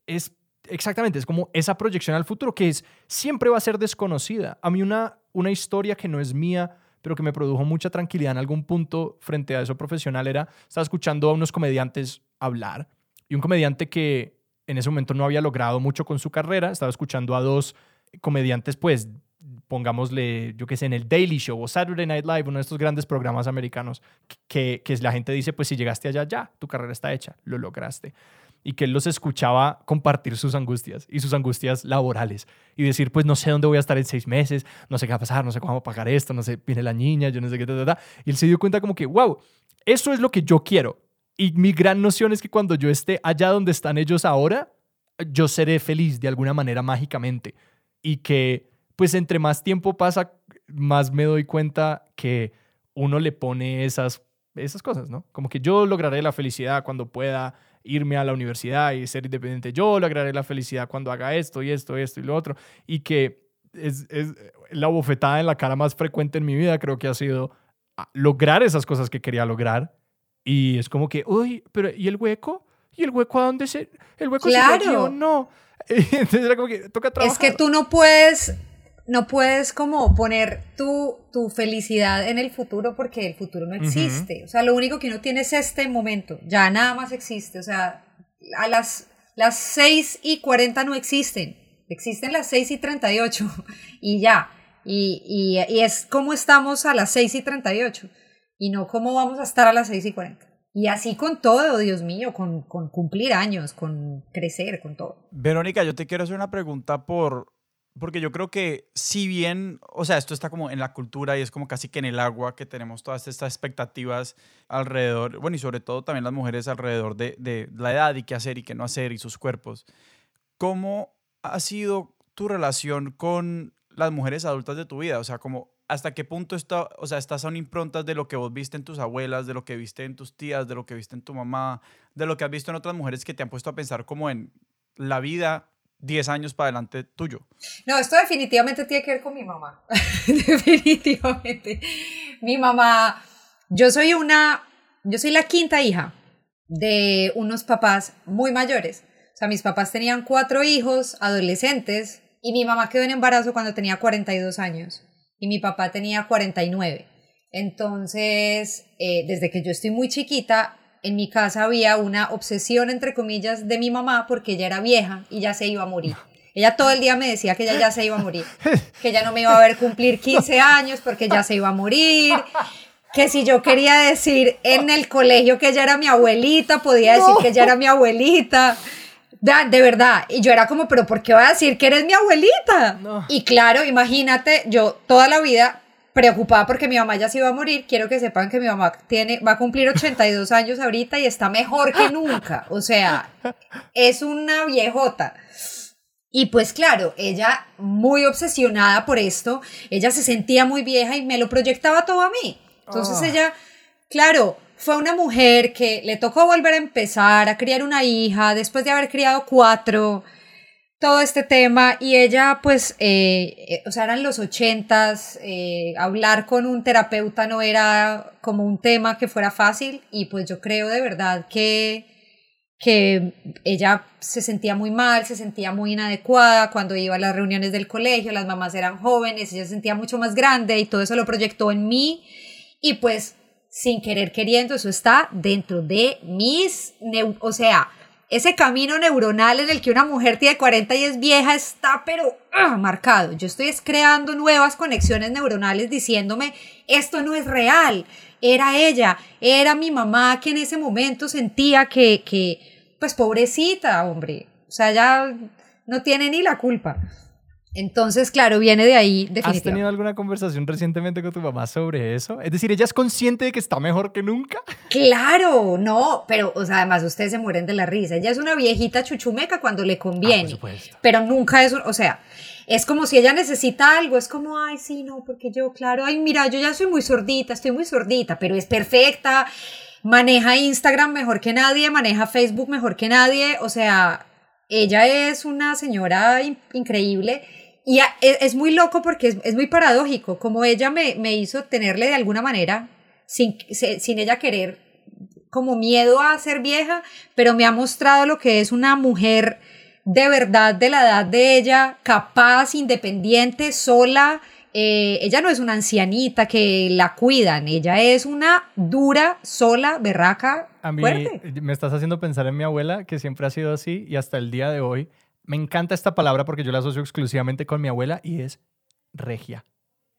es exactamente, es como esa proyección al futuro que es siempre va a ser desconocida. A mí una, una historia que no es mía, pero que me produjo mucha tranquilidad en algún punto frente a eso profesional era, estaba escuchando a unos comediantes hablar. Y un comediante que en ese momento no había logrado mucho con su carrera, estaba escuchando a dos comediantes, pues, pongámosle, yo qué sé, en el Daily Show o Saturday Night Live, uno de estos grandes programas americanos, que, que la gente dice, pues si llegaste allá, ya, tu carrera está hecha, lo lograste. Y que él los escuchaba compartir sus angustias y sus angustias laborales y decir, pues no sé dónde voy a estar en seis meses, no sé qué va a pasar, no sé cómo vamos a pagar esto, no sé, viene la niña, yo no sé qué, ta, y él se dio cuenta como que, wow, eso es lo que yo quiero. Y mi gran noción es que cuando yo esté allá donde están ellos ahora, yo seré feliz de alguna manera mágicamente. Y que, pues entre más tiempo pasa, más me doy cuenta que uno le pone esas, esas cosas, ¿no? Como que yo lograré la felicidad cuando pueda irme a la universidad y ser independiente. Yo lograré la felicidad cuando haga esto y esto, esto y lo otro. Y que es, es la bofetada en la cara más frecuente en mi vida, creo que ha sido ah, lograr esas cosas que quería lograr. Y es como que, uy, pero ¿y el hueco? ¿Y el hueco a dónde se...? ¿El hueco claro. se No. [LAUGHS] Entonces era como que toca trabajar. Es que tú no puedes no puedes como poner tu, tu felicidad en el futuro porque el futuro no existe. O sea, lo único que uno tiene es este momento. Ya nada más existe. O sea, a las, las 6 y 40 no existen. Existen las 6 y 38 [LAUGHS] y ya. Y, y, y es como estamos a las 6 y 38 y no cómo vamos a estar a las 6 y 40. Y así con todo, Dios mío, con, con cumplir años, con crecer, con todo. Verónica, yo te quiero hacer una pregunta por, porque yo creo que si bien, o sea, esto está como en la cultura y es como casi que en el agua que tenemos todas estas expectativas alrededor, bueno, y sobre todo también las mujeres alrededor de, de la edad y qué hacer y qué no hacer y sus cuerpos. ¿Cómo ha sido tu relación con las mujeres adultas de tu vida? O sea, como hasta qué punto está, o sea, estás aún improntas de lo que vos viste en tus abuelas, de lo que viste en tus tías, de lo que viste en tu mamá, de lo que has visto en otras mujeres que te han puesto a pensar como en la vida 10 años para adelante tuyo. No, esto definitivamente tiene que ver con mi mamá. [LAUGHS] definitivamente. Mi mamá, yo soy una, yo soy la quinta hija de unos papás muy mayores. O sea, mis papás tenían cuatro hijos, adolescentes, y mi mamá quedó en embarazo cuando tenía 42 años y mi papá tenía 49. Entonces, eh, desde que yo estoy muy chiquita, en mi casa había una obsesión, entre comillas, de mi mamá porque ella era vieja y ya se iba a morir. [LAUGHS] Ella todo el día me decía que ella ya se iba a morir, [LAUGHS] que ella no me iba a ver cumplir 15 años porque ya se iba a morir, que si yo quería decir en el colegio que ella era mi abuelita, podía decir que ella era mi abuelita. De verdad. Y yo era como, pero ¿por qué voy a decir que eres mi abuelita? Y claro, imagínate, yo toda la vida preocupada porque mi mamá ya se iba a morir. Quiero que sepan que mi mamá tiene, va a cumplir 82 [LAUGHS] años ahorita y está mejor que nunca. O sea, es una viejota. Y pues claro, ella muy obsesionada por esto, ella se sentía muy vieja y me lo proyectaba todo a mí. Entonces ah. ella, claro, fue una mujer que le tocó volver a empezar a criar una hija después de haber criado cuatro, todo este tema y ella pues, eh, eh, o sea, eran los ochentas, eh, hablar con un terapeuta no era como un tema que fuera fácil y pues yo creo de verdad que que ella se sentía muy mal, se sentía muy inadecuada cuando iba a las reuniones del colegio, las mamás eran jóvenes, ella se sentía mucho más grande y todo eso lo proyectó en mí y pues sin querer queriendo, eso está dentro de mis, o sea, ese camino neuronal en el que una mujer tiene 40 y es vieja está pero ah, marcado. Yo estoy creando nuevas conexiones neuronales diciéndome, esto no es real, era ella, era mi mamá que en ese momento sentía que, que pues pobrecita, hombre, o sea, ya no tiene ni la culpa. Entonces, claro, viene de ahí definitivamente. ¿Has tenido alguna conversación recientemente con tu mamá sobre eso? Es decir, ¿ella es consciente de que está mejor que nunca? [LAUGHS] Claro, no, pero, o sea, además ustedes se mueren de la risa. Ella es una viejita chuchumeca cuando le conviene. Ah, pero nunca es, o sea, es como si ella necesita algo, es como, ay, sí, no, porque yo, claro, ay, mira, yo ya soy muy sordita, estoy muy sordita, pero es perfecta, maneja Instagram mejor que nadie, maneja Facebook mejor que nadie, o sea, ella es una señora increíble y e, es, muy loco porque es, muy paradójico, como ella me, me, hizo tenerle de alguna manera, sin, sin ella querer, como miedo a ser vieja, pero me ha mostrado lo que es una mujer de verdad de la edad de ella, capaz, independiente, sola. Eh, ella no es una ancianita que la cuidan, ella es una dura, sola, berraca. A mí me estás haciendo pensar en mi abuela, que siempre ha sido así y hasta el día de hoy me encanta esta palabra porque yo la asocio exclusivamente con mi abuela y es regia.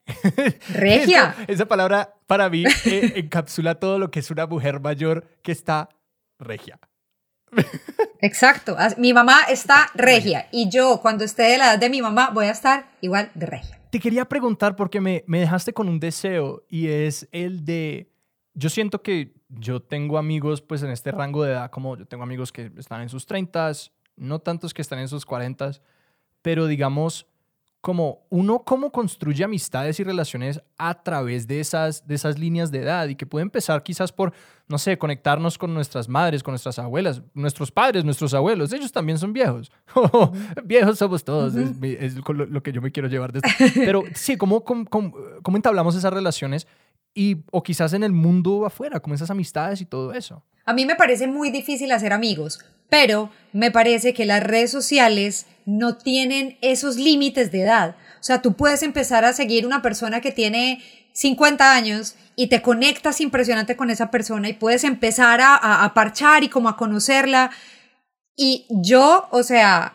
[LAUGHS] Regia. esa, palabra para mí eh, encapsula todo lo que es una mujer mayor que está regia. Exacto. Mi mamá está regia y yo cuando esté de la edad de mi mamá voy a estar igual de regia. Te quería preguntar porque me, me dejaste con un deseo y es el de, yo siento que yo tengo amigos pues en este rango de edad como yo tengo amigos que están en sus 30, no tantos que están en sus 40, pero digamos, como uno cómo construye amistades y relaciones a través de esas, de esas líneas de edad y que puede empezar quizás por, no sé, conectarnos con nuestras madres, con nuestras abuelas, nuestros padres, nuestros abuelos, ellos también son viejos. [LAUGHS] viejos somos todos, es, lo, que yo me quiero llevar de esto. Pero [LAUGHS] sí, ¿cómo, cómo, cómo entablamos esas relaciones? Y, o quizás en el mundo afuera, como esas amistades y todo eso. A mí me parece muy difícil hacer amigos, pero me parece que las redes sociales no tienen esos límites de edad. O sea, tú puedes empezar a seguir una persona que tiene 50 años y te conectas impresionante con esa persona y puedes empezar a, a, parchar y como a conocerla. Y yo, o sea,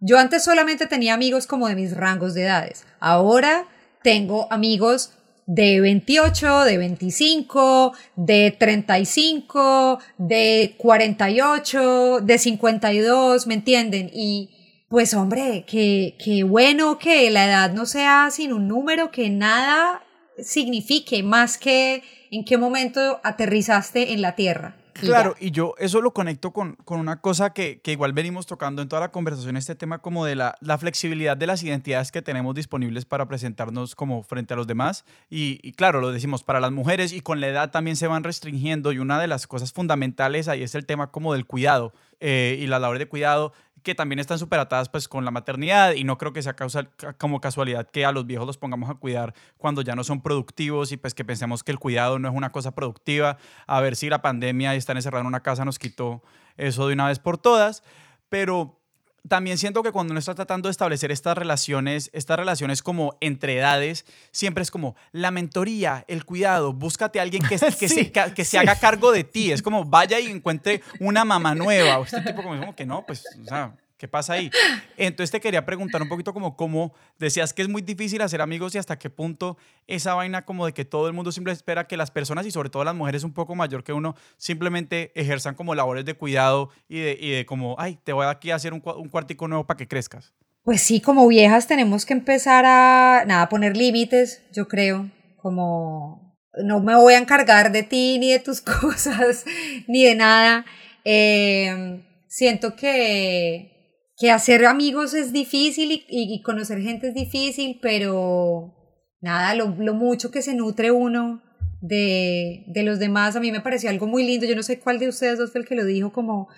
yo antes solamente tenía amigos como de mis rangos de edades. Ahora tengo amigos de 28, de 25, de 35, de 48, de 52, ¿me entienden? Y pues hombre, qué, qué bueno que la edad no sea sin un número, que nada signifique más que en qué momento aterrizaste en la Tierra. Claro, y yo eso lo conecto con, con una cosa que, que, igual venimos tocando en toda la conversación, este tema como de la, la, flexibilidad de las identidades que tenemos disponibles para presentarnos como frente a los demás. Y, y, claro, lo decimos para las mujeres y con la edad también se van restringiendo y una de las cosas fundamentales ahí es el tema como del cuidado eh, y la labor de cuidado que también están superatadas pues con la maternidad y no creo que sea causa, como casualidad que a los viejos los pongamos a cuidar cuando ya no son productivos y pues que pensemos que el cuidado no es una cosa productiva, a ver si la pandemia y estar encerrado en una casa nos quitó eso de una vez por todas, pero también siento que cuando uno está tratando de establecer estas relaciones, estas relaciones como entre edades, siempre es como la mentoría, el cuidado, búscate a alguien que, [LAUGHS] que, se, que se haga cargo de ti. Es como vaya y encuentre una mamá nueva. O este tipo como, que no, pues, o sea, ¿Qué pasa ahí? [LAUGHS] Entonces te quería preguntar un poquito como cómo decías que es muy difícil hacer amigos y hasta qué punto esa vaina como de que todo el mundo siempre espera que las personas y sobre todo las mujeres un poco mayor que uno simplemente ejerzan como labores de cuidado y de, y de como, ay, te voy aquí a hacer un, un cuartico nuevo para que crezcas. Pues sí, como viejas tenemos que empezar a, nada, poner límites, yo creo, como no me voy a encargar de ti ni de tus [LAUGHS] cosas, ni de nada. Eh, siento que que hacer amigos es difícil y, conocer gente es difícil, pero nada, lo, mucho que se nutre uno de, de, los demás, a mí me pareció algo muy lindo, yo no sé cuál de ustedes dos fue el que lo dijo, como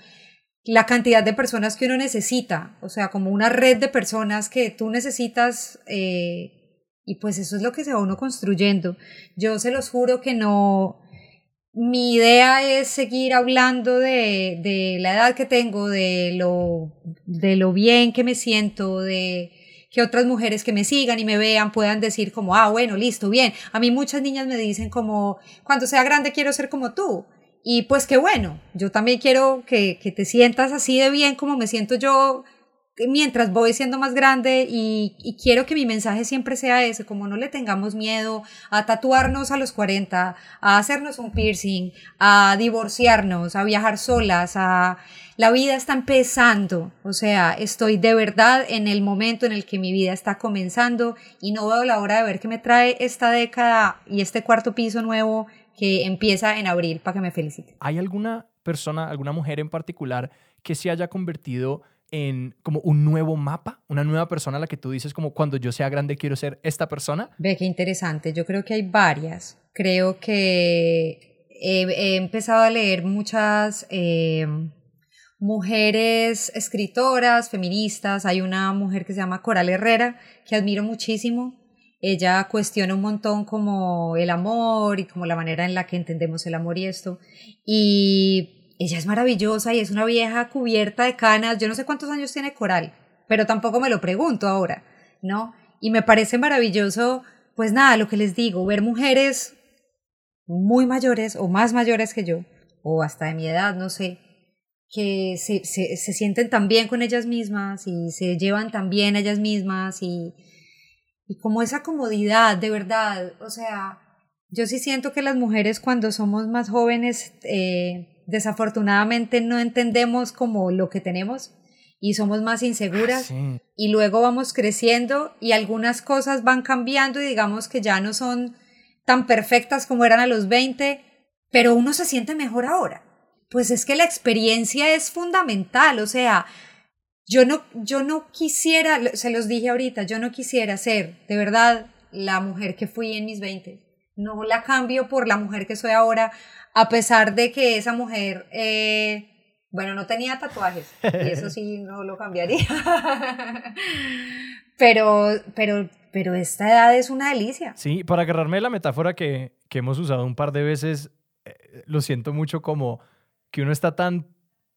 la cantidad de personas que uno necesita, o sea, como una red de personas que tú necesitas eh, y pues eso es lo que se va uno construyendo. Yo se los juro que no, mi idea es seguir hablando de, de, la edad que tengo, de lo, de lo bien que me siento, de que otras mujeres que me sigan y me vean puedan decir como, ah, bueno, listo, bien. A mí muchas niñas me dicen como, cuando sea grande quiero ser como tú. Y pues qué bueno, yo también quiero que, que te sientas así de bien como me siento yo mientras voy siendo más grande y, quiero que mi mensaje siempre sea ese, como no le tengamos miedo a tatuarnos a los 40, a hacernos un piercing, a divorciarnos, a viajar solas, a la vida está empezando, o sea, estoy de verdad en el momento en el que mi vida está comenzando y no veo la hora de ver qué me trae esta década y este cuarto piso nuevo que empieza en abril para que me felicite. ¿Hay alguna persona, alguna mujer en particular que se haya convertido en como un nuevo mapa, una nueva persona a la que tú dices como cuando yo sea grande quiero ser esta persona? Ve, qué interesante. Yo creo que hay varias. Creo que he, empezado a leer muchas eh, mujeres escritoras, feministas. Hay una mujer que se llama Coral Herrera, que admiro muchísimo. Ella cuestiona un montón como el amor y como la manera en la que entendemos el amor y esto. Y ella es maravillosa y es una vieja cubierta de canas. Yo no sé cuántos años tiene Coral, pero tampoco me lo pregunto ahora, ¿no? Y me parece maravilloso, pues nada, lo que les digo, ver mujeres muy mayores o más mayores que yo, o hasta de mi edad, no sé, que se, se, se sienten tan bien con ellas mismas y se llevan tan bien ellas mismas y, y como esa comodidad, de verdad, o sea, yo sí siento que las mujeres cuando somos más jóvenes eh, desafortunadamente no entendemos como lo que tenemos y somos más inseguras ah, y luego vamos creciendo y algunas cosas van cambiando y digamos que ya no son tan perfectas como eran a los 20, pero uno se siente mejor ahora. Pues es que la experiencia es fundamental, o sea, yo no, yo no quisiera, se los dije ahorita, yo no quisiera ser de verdad la mujer que fui en mis 20. No la cambio por la mujer que soy ahora, a pesar de que esa mujer, eh, bueno, no tenía tatuajes, y eso sí no lo cambiaría. [LAUGHS] pero, pero, pero esta edad es una delicia. Sí, para agarrarme la metáfora que, que hemos usado un par de veces, eh, lo siento mucho como que uno está tan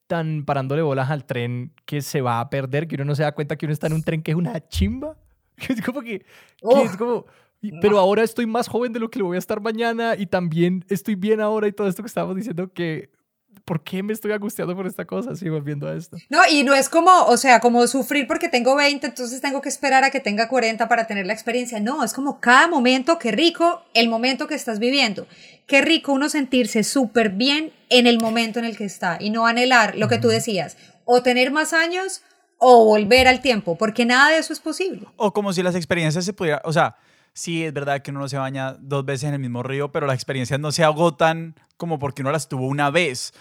tan parándole bolas al tren que se va a perder, que uno no se da cuenta que uno está en un tren que es una chimba. [LAUGHS] Que es como que, que es como, pero ahora estoy más joven de lo que lo voy a estar mañana y también estoy bien ahora y todo esto que estábamos diciendo que ¿por qué me estoy angustiando por esta cosa? Sigo volviendo a esto. No, y no es como, o sea, como sufrir porque tengo 20, entonces tengo que esperar a que tenga 40 para tener la experiencia. No, es como cada momento, qué rico el momento que estás viviendo. Qué rico uno sentirse súper bien en el momento en el que está y no anhelar lo que tú decías, o tener más años o volver al tiempo, porque nada de eso es posible. O como si las experiencias se pudieran, o sea, sí es verdad que uno no se baña dos veces en el mismo río, pero las experiencias no se agotan como porque uno las tuvo una vez.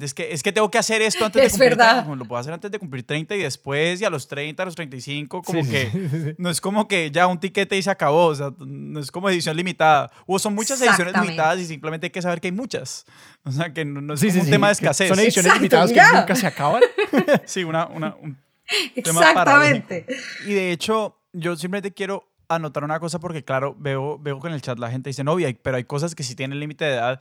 es que, es que tengo que hacer esto antes de cumplir. Verdad. lo puedo hacer antes de cumplir 30 y después, y a los 30, a los 35, como que no es como que ya un tiquete y se acabó. O sea, no es como edición limitada. O son muchas ediciones limitadas y simplemente hay que saber que hay muchas. O sea, que no, es un tema de escasez. Son ediciones limitadas que nunca se acaban. [LAUGHS] sí, una, una, un Exactamente. y de hecho, yo simplemente quiero anotar una cosa porque, claro, veo, veo que en el chat la gente dice, no, pero hay cosas que sí tienen límite de edad.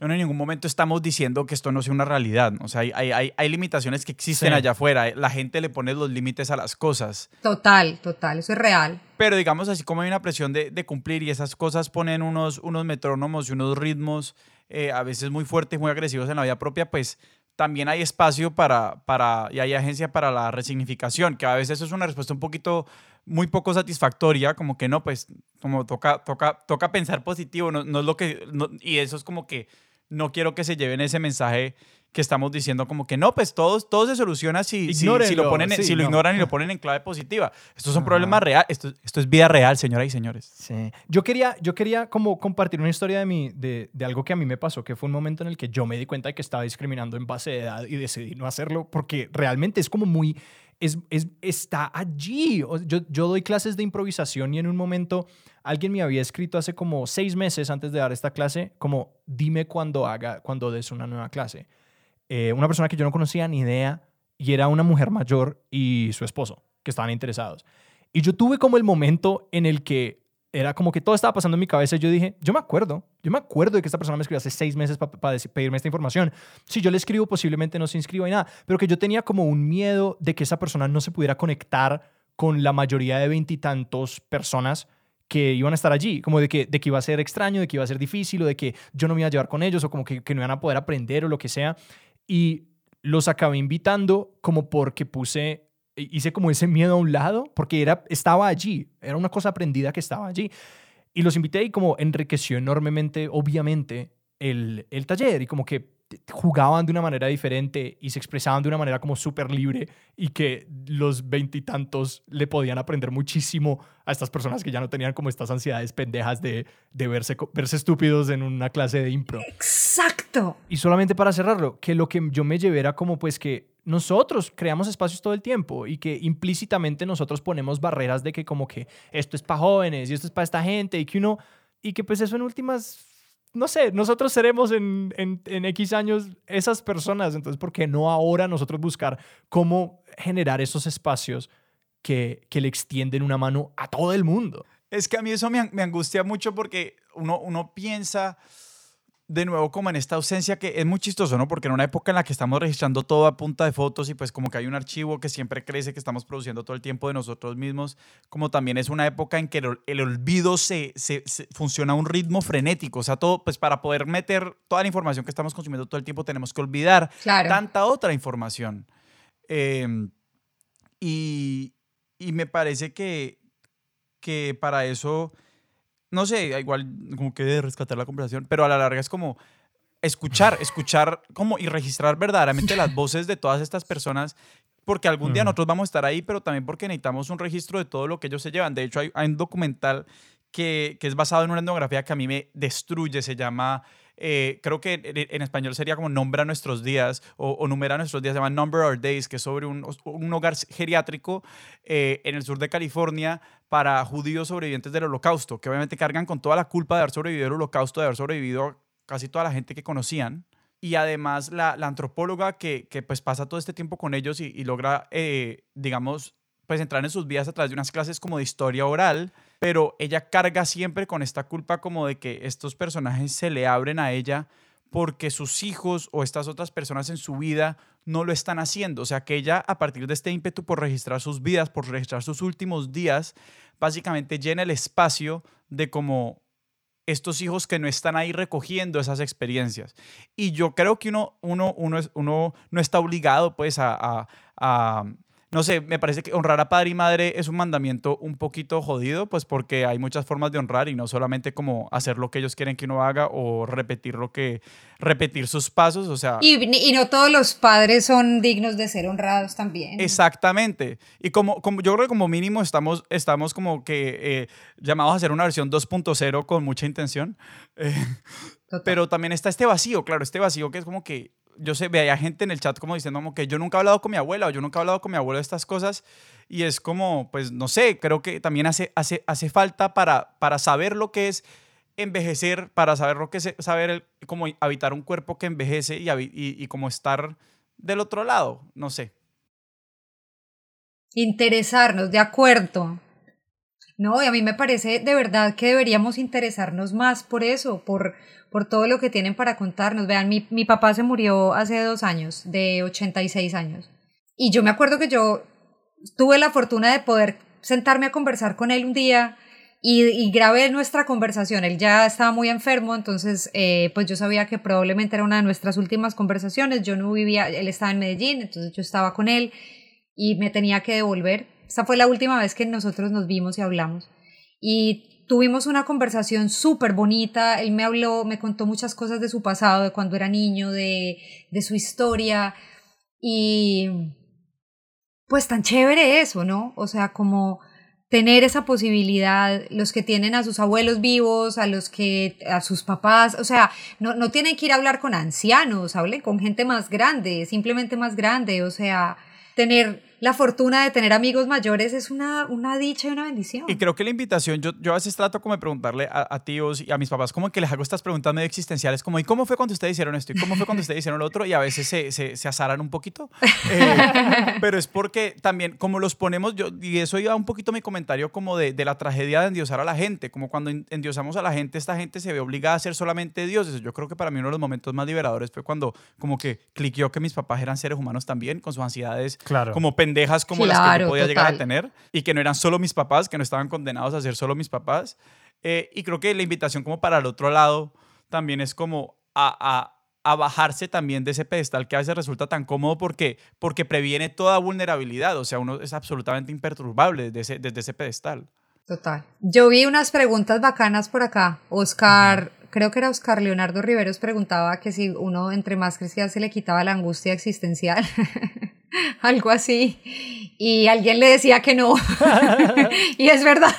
No, en ningún momento estamos diciendo que esto no sea una realidad. O sea, hay, hay, hay limitaciones que existen allá afuera. La gente le pone los límites a las cosas. Total, total, eso es real. Pero digamos, así como hay una presión de, de cumplir y esas cosas ponen unos, unos metrónomos y unos ritmos eh, a veces muy fuertes, muy agresivos en la vida propia, pues también hay espacio para, para, y hay agencia para la resignificación, que a veces es una respuesta un poquito muy poco satisfactoria, como que no, pues, como toca, toca, toca pensar positivo, no, no es lo que, y eso es como que no quiero que se lleven ese mensaje que estamos diciendo como que no, pues todo, todo se soluciona si, si, lo, ponen, si lo ignoran y lo ponen en clave positiva. Estos son problemas reales, esto, esto es vida real, señoras y señores. Sí. Yo quería, yo quería como compartir una historia de, mí, de, de, algo que a mí me pasó, que fue un momento en el que yo me di cuenta de que estaba discriminando en base de edad y decidí no hacerlo porque realmente es como muy... Es, es, está allí. Yo, yo doy clases de improvisación y en un momento alguien me había escrito hace como seis meses antes de dar esta clase, como dime cuando haga, cuando des una nueva clase. Eh, una persona que yo no conocía ni idea y era una mujer mayor y su esposo que estaban interesados. Y yo tuve como el momento en el que era como que todo estaba pasando en mi cabeza y yo dije, yo me acuerdo, yo me acuerdo de que esta persona me escribió hace seis meses para pedirme esta información. Si yo le escribo, posiblemente no se inscriba y nada, pero que yo tenía como un miedo de que esa persona no se pudiera conectar con la mayoría de veintitantos personas que iban a estar allí, como de que, de que iba a ser extraño, de que iba a ser difícil o de que yo no me iba a llevar con ellos o como que, que no iban a poder aprender o lo que sea y los acabé invitando como porque puse, hice como ese miedo a un lado, porque era, estaba allí, era una cosa aprendida que estaba allí. Y los invité y como enriqueció enormemente, obviamente, el, el taller y como que jugaban de una manera diferente y se expresaban de una manera como súper libre y que los veintitantos le podían aprender muchísimo a estas personas que ya no tenían como estas ansiedades pendejas de, de verse, verse estúpidos en una clase de impro. Exacto. Y solamente para cerrarlo, que lo que yo me llevé era como pues que nosotros creamos espacios todo el tiempo y que implícitamente nosotros ponemos barreras de que como que esto es para jóvenes y esto es para esta gente y que uno, y que pues eso en últimas no sé, nosotros seremos en, en, X años esas personas, entonces, ¿por qué no ahora nosotros buscar cómo generar esos espacios que, que le extienden una mano a todo el mundo? Es que a mí eso me, me angustia mucho porque uno, uno piensa de nuevo como en esta ausencia que es muy chistoso, ¿no? Porque en una época en la que estamos registrando todo a punta de fotos y pues como que hay un archivo que siempre crece, que estamos produciendo todo el tiempo de nosotros mismos, como también es una época en que el, olvido se, se, funciona a un ritmo frenético, o sea, todo, pues para poder meter toda la información que estamos consumiendo todo el tiempo tenemos que olvidar tanta otra información. Em, y, y me parece que, que para eso no sé, igual como que de rescatar la conversación, pero a la larga es como escuchar, escuchar como y registrar verdaderamente las voces de todas estas personas, porque algún día nosotros vamos a estar ahí, pero también porque necesitamos un registro de todo lo que ellos se llevan. De hecho, hay, un documental que, que, es basado en una etnografía que a mí me destruye, se llama eh, creo que en, español sería como Nombra nuestros días o, Numera nuestros días, se llama Number Our Days, que es sobre un, un hogar geriátrico eh, en el sur de California para judíos sobrevivientes del holocausto, que obviamente cargan con toda la culpa de haber sobrevivido al holocausto, de haber sobrevivido casi toda la gente que conocían. Y además la, la antropóloga que, que, pues pasa todo este tiempo con ellos y, logra, eh, digamos, pues entrar en sus vidas a través de unas clases como de historia oral, pero ella carga siempre con esta culpa como de que estos personajes se le abren a ella porque sus hijos o estas otras personas en su vida no lo están haciendo. O sea, que ella a partir de este ímpetu por registrar sus vidas, por registrar sus últimos días, básicamente llena el espacio de como estos hijos que no están ahí recogiendo esas experiencias. Y yo creo que uno, uno, uno, uno no está obligado pues a, a no sé, me parece que honrar a padre y madre es un mandamiento un poquito jodido, pues porque hay muchas formas de honrar y no solamente como hacer lo que ellos quieren que uno haga o repetir lo que, repetir sus pasos, o sea... Y, y no todos los padres son dignos de ser honrados también. Exactamente. Y como, como yo creo que como mínimo estamos, estamos como que eh, llamados a hacer una versión 2.0 con mucha intención. [LAUGHS] Eh, pero también está este vacío, claro, este vacío que es como que yo sé, veía gente en el chat como diciendo como que yo nunca he hablado con mi abuela o yo nunca he hablado con mi abuelo de estas cosas y es como, pues no sé, creo que también hace, hace, hace falta para, para saber lo que es envejecer, para saber lo que es saber cómo habitar un cuerpo que envejece y, y, y como estar del otro lado, no sé. Interesarnos, de acuerdo. No, y a mí me parece de verdad que deberíamos interesarnos más por eso, por, por todo lo que tienen para contarnos. Vean, mi, mi papá se murió hace dos años, de 86 años. Y yo me acuerdo que yo tuve la fortuna de poder sentarme a conversar con él un día y, grabé nuestra conversación. Él ya estaba muy enfermo, entonces eh, pues yo sabía que probablemente era una de nuestras últimas conversaciones. Yo no vivía, él estaba en Medellín, entonces yo estaba con él y me tenía que devolver. Esta fue la última vez que nosotros nos vimos y hablamos. Y tuvimos una conversación súper bonita. Él me habló, me contó muchas cosas de su pasado, de cuando era niño, de, de su historia. Y pues tan chévere eso, ¿no? O sea, como tener esa posibilidad, los que tienen a sus abuelos vivos, a los que, a sus papás, o sea, no, no tienen que ir a hablar con ancianos, hablen con gente más grande, simplemente más grande, o sea, tener la fortuna de tener amigos mayores es una, una dicha y una bendición. Y creo que la invitación, yo, yo a veces trato como de preguntarle a, tíos y a mis papás, como que les hago estas preguntas medio existenciales, como, ¿y cómo fue cuando ustedes hicieron esto? ¿Y cómo fue cuando ustedes hicieron lo otro? Y a veces se, se, se azaran un poquito. [LAUGHS] Eh, pero es porque también, como los ponemos, yo, y eso iba un poquito mi comentario como de, de la tragedia de endiosar a la gente, como cuando endiosamos a la gente, esta gente se ve obligada a ser solamente dioses. Yo creo que para mí uno de los momentos más liberadores fue cuando como que cliqueó que mis papás eran seres humanos también, con sus ansiedades claro. como pendejas como las que yo podía llegar a tener y que no eran solo mis papás, que no estaban condenados a ser solo mis papás. Eh, y creo que la invitación como para el otro lado también es como a, a, bajarse también de ese pedestal que a veces resulta tan cómodo porque, porque previene toda vulnerabilidad, o sea, uno es absolutamente imperturbable desde ese, desde ese pedestal. Total. Yo vi unas preguntas bacanas por acá. Oscar, creo que era Oscar Leonardo Riveros, preguntaba que si uno entre más crecía se le quitaba la angustia existencial. [LAUGHS] algo así. Y alguien le decía que no. [LAUGHS] y es verdad.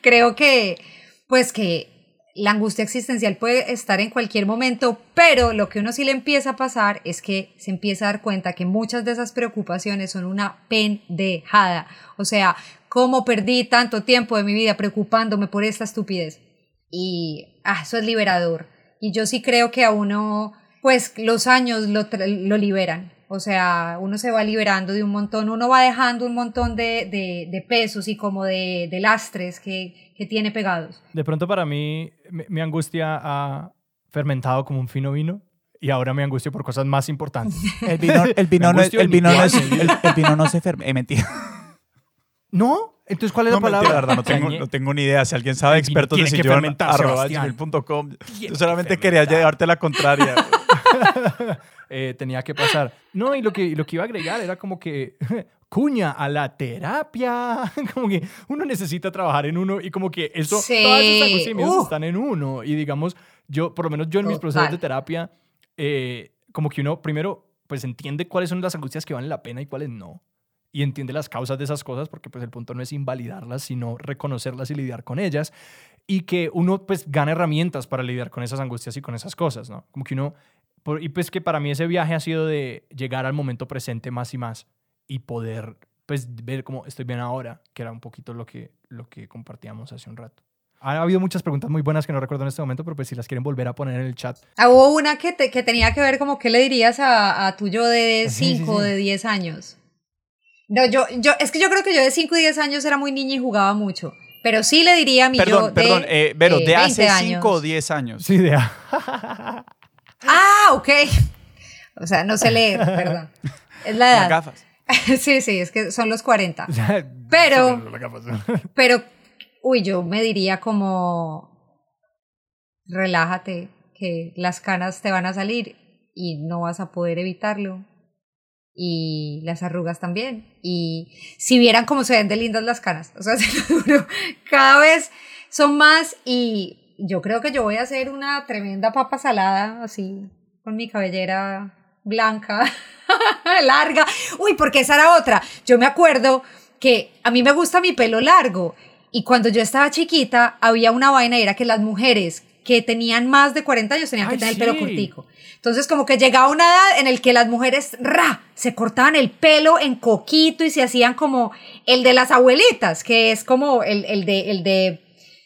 Creo que, pues que la angustia existencial puede estar en cualquier momento, pero lo que uno sí le empieza a pasar es que se empieza a dar cuenta que muchas de esas preocupaciones son una pendejada. O sea, ¿cómo perdí tanto tiempo de mi vida preocupándome por esta estupidez? Y ah, eso es liberador. Y yo sí creo que a uno, pues los años lo, lo liberan. O sea, uno se va liberando de un montón, uno va dejando un montón de, de, pesos y como de, de lastres que, que, tiene pegados. De pronto para mí, mi, angustia ha fermentado como un fino vino y ahora me angustio por cosas más importantes. [LAUGHS] El vino, el vino, no, el vino, no, es, el, vino no se fermenta. Eh, mentira. ¿No? Entonces, ¿cuál es la palabra? la verdad, no tengo, no tengo, ni idea. Si alguien sabe, expertos de sillón, arroba gmail.com. Yo solamente quería llevarte la contraria. [LAUGHS] Eh, tenía que pasar. No, y lo que, lo que iba a agregar era como que [LAUGHS] cuña a la terapia, [LAUGHS] como que uno necesita trabajar en uno y como que eso, todas esas cosas están en uno. Y digamos, yo, por lo menos yo en mis procesos de terapia, eh, como que uno primero pues entiende cuáles son las angustias que valen la pena y cuáles no. Y entiende las causas de esas cosas porque pues el punto no es invalidarlas, sino reconocerlas y lidiar con ellas. Y que uno pues gana herramientas para lidiar con esas angustias y con esas cosas, ¿no? Como que uno y pues que para mí ese viaje ha sido de llegar al momento presente más y más y poder pues ver cómo estoy bien ahora, que era un poquito lo que, lo que compartíamos hace un rato. Ha habido muchas preguntas muy buenas que no recuerdo en este momento, pero pues si las quieren volver a poner en el chat. Ah, hubo una que, que tenía que ver como qué le dirías a, a tu yo de 5 o de 10 años. No, yo, yo, es que yo creo que yo de 5 y 10 años era muy niña y jugaba mucho. Pero sí le diría a mi yo de Perdón, eh, pero de hace 5 o 10 años. Sí, de... Ah, ok. O sea, no sé leer, perdón. Es la edad. Las gafas. [LAUGHS] sí, sí, es que son los 40. [LAUGHS] Pero, [LAUGHS] pero, uy, yo me diría como, relájate, que las canas te van a salir y no vas a poder evitarlo. Y las arrugas también. Y si vieran cómo se ven de lindas las canas, o sea, [LAUGHS] cada vez son más y yo creo que yo voy a hacer una tremenda papa salada, así, con mi cabellera blanca, [LAUGHS] larga. Uy, porque esa era otra. Yo me acuerdo que a mí me gusta mi pelo largo. Y cuando yo estaba chiquita, había una vaina, era que las mujeres que tenían más de 40 años tenían que tener el pelo cortico. Entonces, como que llegaba una edad en el que las mujeres, ra, se cortaban el pelo en coquito y se hacían como el de las abuelitas, que es como el, el de, el de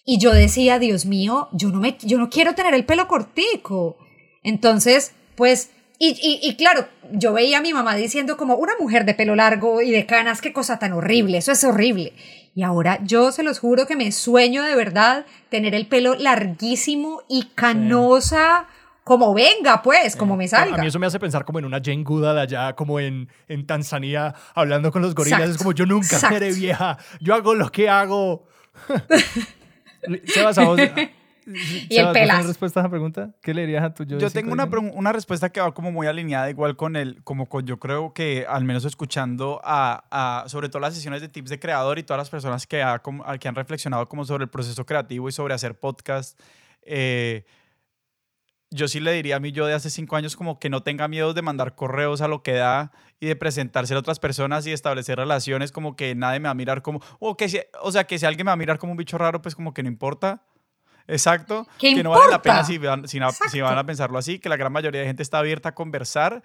y yo decía, Dios mío, yo no, me, yo no quiero tener el pelo cortico. Entonces, pues, y, y, y, claro, yo veía a mi mamá diciendo como una mujer de pelo largo y de canas, qué cosa tan horrible, eso es horrible. Y ahora yo se los juro que me sueño de verdad tener el pelo larguísimo y canosa. Como venga, pues, como me salga. A mí eso me hace pensar como en una Jane Goodall allá, como en, en Tanzania, hablando con los gorilas. Es como, yo nunca seré vieja, yo hago lo que hago [LAUGHS] [LAUGHS] Sebas, a vos- [LAUGHS] [LAUGHS] Y el Sebas, ¿vos pelas. tenés respuesta a esa pregunta? ¿Qué le dirías a tu yo? Yo tengo una, una respuesta que va como muy alineada igual con el, como con yo creo que al menos escuchando a, a- sobre todo las sesiones de tips de creador y todas las personas que, ha como- que han reflexionado como sobre el proceso creativo y sobre hacer podcast, eh, yo sí le diría a mí yo de hace cinco años como que no tenga miedo de mandar correos a lo que da y de presentarse a otras personas y establecer relaciones como que nadie me va a mirar como, o, que si, o sea, que si alguien me va a mirar como un bicho raro, pues como que no importa. Exacto. ¿Qué que no vale la importa? pena si van, si, van a pensarlo así, que la gran mayoría de gente está abierta a conversar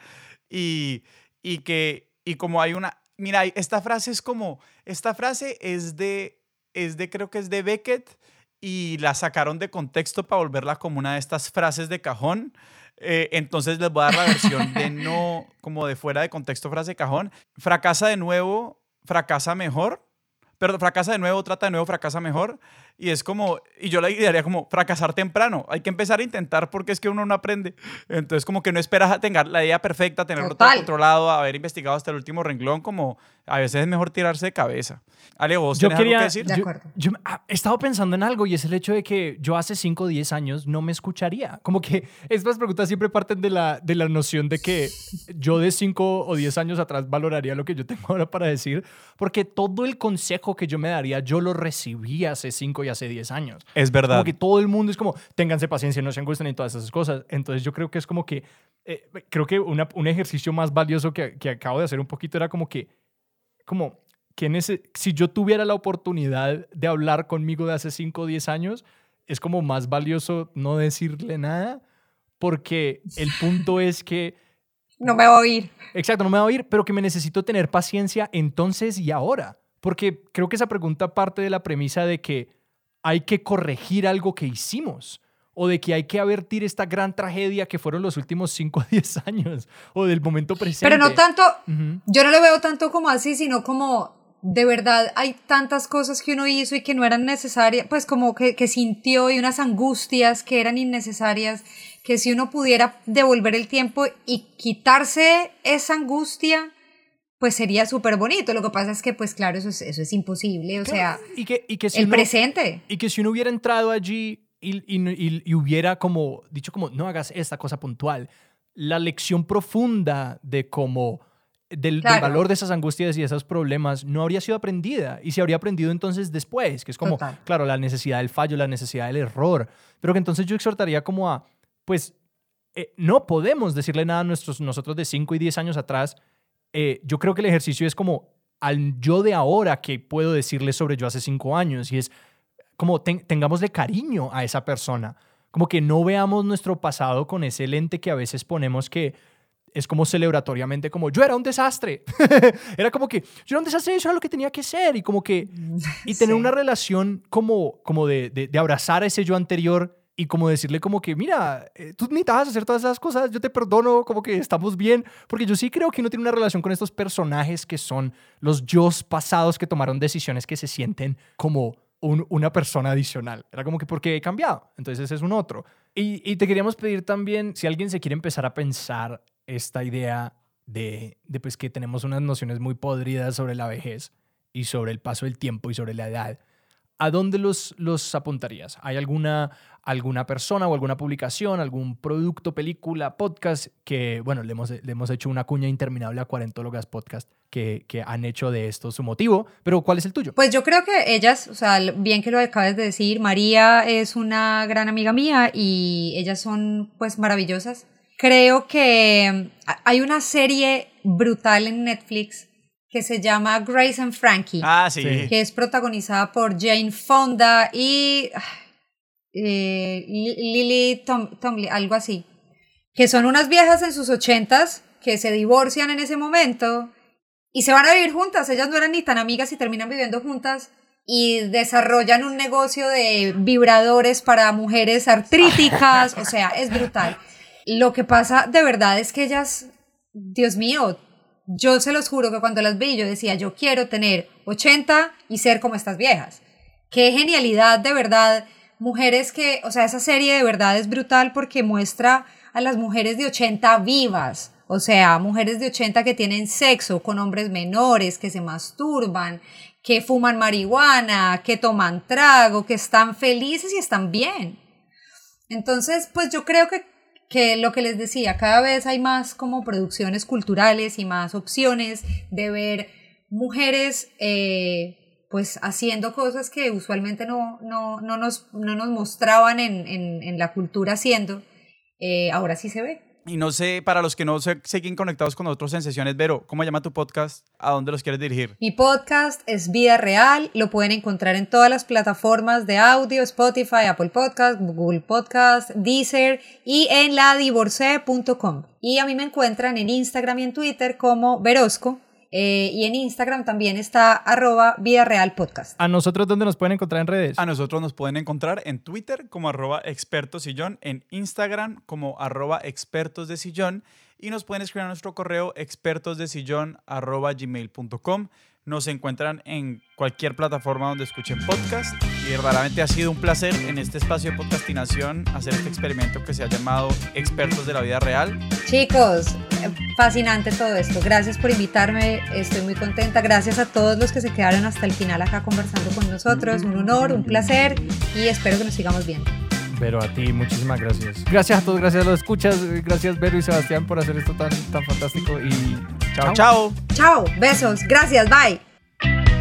y, y que, y como hay una, mira, esta frase es como, esta frase es de, es de, creo que es de Beckett y la sacaron de contexto para volverla como una de estas frases de cajón. Eh, entonces les voy a dar la versión de [LAUGHS] no, como de fuera de contexto frase de cajón. Fracasa de nuevo, fracasa mejor. Perdón, fracasa de nuevo, trata de nuevo, fracasa mejor. Y es como, y yo le diría como fracasar temprano. Hay que empezar a intentar porque es que uno no aprende. Entonces como que no esperas a tener la idea perfecta, tenerlo todo controlado, haber investigado hasta el último renglón, como a veces es mejor tirarse de cabeza. Ale, ¿vos Yo tenés algo quería. que decir? De yo- acuerdo. yo ah, he estado pensando en algo y es el hecho de que yo hace 5 o 10 años no me escucharía. Como que estas preguntas siempre parten de la, de la noción de que yo de 5 o 10 años atrás valoraría lo que yo tengo ahora para decir, porque todo el consejo que yo me daría, yo lo recibí hace 5 y hace 10 años. Es verdad. Como que todo el mundo es como, ténganse paciencia, no se angustien y todas esas cosas. Entonces yo creo que es como que, eh, creo que una- un ejercicio más valioso que, que acabo de hacer un poquito era como que, como que en ese, si yo tuviera la oportunidad de hablar conmigo de hace 5 o 10 años, es como más valioso no decirle nada, porque el punto es que No me voy a oír. Exacto, no me va a oír, pero que me necesito tener paciencia entonces y ahora. Porque creo que esa pregunta parte de la premisa de que hay que corregir algo que hicimos o de que hay que avertir esta gran tragedia que fueron los últimos 5 o 10 años o del momento presente. Pero no tanto, Ujú. yo no lo veo tanto como así, sino como de verdad hay tantas cosas que uno hizo y que no eran necesarias, pues como que, que sintió y unas angustias que eran innecesarias, que si uno pudiera devolver el tiempo y quitarse esa angustia, pues sería súper bonito. Lo que pasa es que, pues claro, eso es, eso es imposible, o sea, y que, y que si el uno- presente. Y que si uno hubiera entrado allí y, y- y- hubiera como dicho como, no hagas esta cosa puntual, la lección profunda de cómo, del, valor de esas angustias y esos problemas no habría sido aprendida. Y se habría aprendido entonces después, que es como, Total. claro, la necesidad del fallo, la necesidad del error. Pero que entonces yo exhortaría como a, pues, eh, no podemos decirle nada a nuestros, nosotros de 5 y 10 años atrás. Eh, yo creo que el ejercicio es como al yo de ahora que puedo decirle sobre yo hace 5 años y es como ten- tengámosle cariño a esa persona. Como que no veamos nuestro pasado con ese lente que a veces ponemos que es como celebratoriamente como yo era un desastre. [LAUGHS] era como que yo era un desastre, eso era lo que tenía que ser y como que y tener Sí. una relación como, como de, de, de abrazar a ese yo anterior y como decirle como que, mira, eh, tú necesitabas hacer todas esas cosas, yo te perdono, como que estamos bien, porque yo sí creo que uno tiene una relación con estos personajes que son los yo pasados que tomaron decisiones que se sienten como un- una persona adicional. Era como que porque he cambiado, entonces ese es un otro. Y, y te queríamos pedir también, si alguien se quiere empezar a pensar esta idea de, de pues que tenemos unas nociones muy podridas sobre la vejez y sobre el paso del tiempo y sobre la edad, ¿a dónde los, los apuntarías? ¿Hay alguna, alguna persona o alguna publicación, algún producto, película, podcast que, bueno, le hemos, le hemos hecho una cuña interminable a Cuarentólogas Podcast que, que han hecho de esto su motivo, pero ¿cuál es el tuyo? Pues yo creo que ellas, o sea, bien que lo acabas de decir, María es una gran amiga mía y ellas son pues maravillosas. Creo que mm, hay una serie brutal en Netflix que se llama Grace and Frankie, Ah, sí. Que es protagonizada por Jane Fonda y eh, Li- Lily Tom, Tomlin, algo así, que son unas viejas en sus ochentas que se divorcian en ese momento y se van a vivir juntas. Ellas no eran ni tan amigas y terminan viviendo juntas y desarrollan un negocio de vibradores para mujeres artríticas. O sea, es brutal. Lo que pasa de verdad es que ellas, Dios mío, yo se los juro que cuando las vi yo decía, yo quiero tener 80 y ser como estas viejas. Qué genialidad, de verdad. Mujeres que, o sea, esa serie de verdad es brutal porque muestra a las mujeres de 80 vivas. O sea, mujeres de 80 que tienen sexo con hombres menores, que se masturban, que fuman marihuana, que toman trago, que están felices y están bien. Entonces, pues yo creo que, que lo que les decía, cada vez hay más como producciones culturales y más opciones de ver mujeres eh, pues haciendo cosas que usualmente no, no, no, nos, no nos mostraban en, en, la cultura haciendo. Eh, ahora sí se ve. Y no sé, para los que no se siguen conectados con nosotros en sesiones, Vero, ¿cómo llama tu podcast? ¿A dónde los quieres dirigir? Mi podcast es Vida Real, lo pueden encontrar en todas las plataformas de audio, Spotify, Apple Podcast, Google Podcast, Deezer y en ladivorce.com. Y a mí me encuentran en Instagram y en Twitter como Verosco. Eh, y en Instagram también está arroba Vida Real Podcast. ¿A nosotros dónde nos pueden encontrar en redes? A nosotros nos pueden encontrar en Twitter como arroba expertos sillón, en Instagram como arroba expertos de sillón y nos pueden escribir a nuestro correo expertosdesillón arroba gmail.com. Nos encuentran en cualquier plataforma donde escuchen podcast y verdaderamente ha sido un placer en este espacio de podcastinación hacer este experimento que se ha llamado Expertos de la Vida Real. Chicos, fascinante todo esto. Gracias por invitarme, estoy muy contenta. Gracias a todos los que se quedaron hasta el final acá conversando con nosotros. Un honor, un placer y espero que nos sigamos viendo. Pero a ti, muchísimas gracias. Gracias a todos, gracias a los escuchas. Gracias, Vero y Sebastián, por hacer esto tan, tan fantástico. Y chao. Chao. Chao, besos, gracias, bye.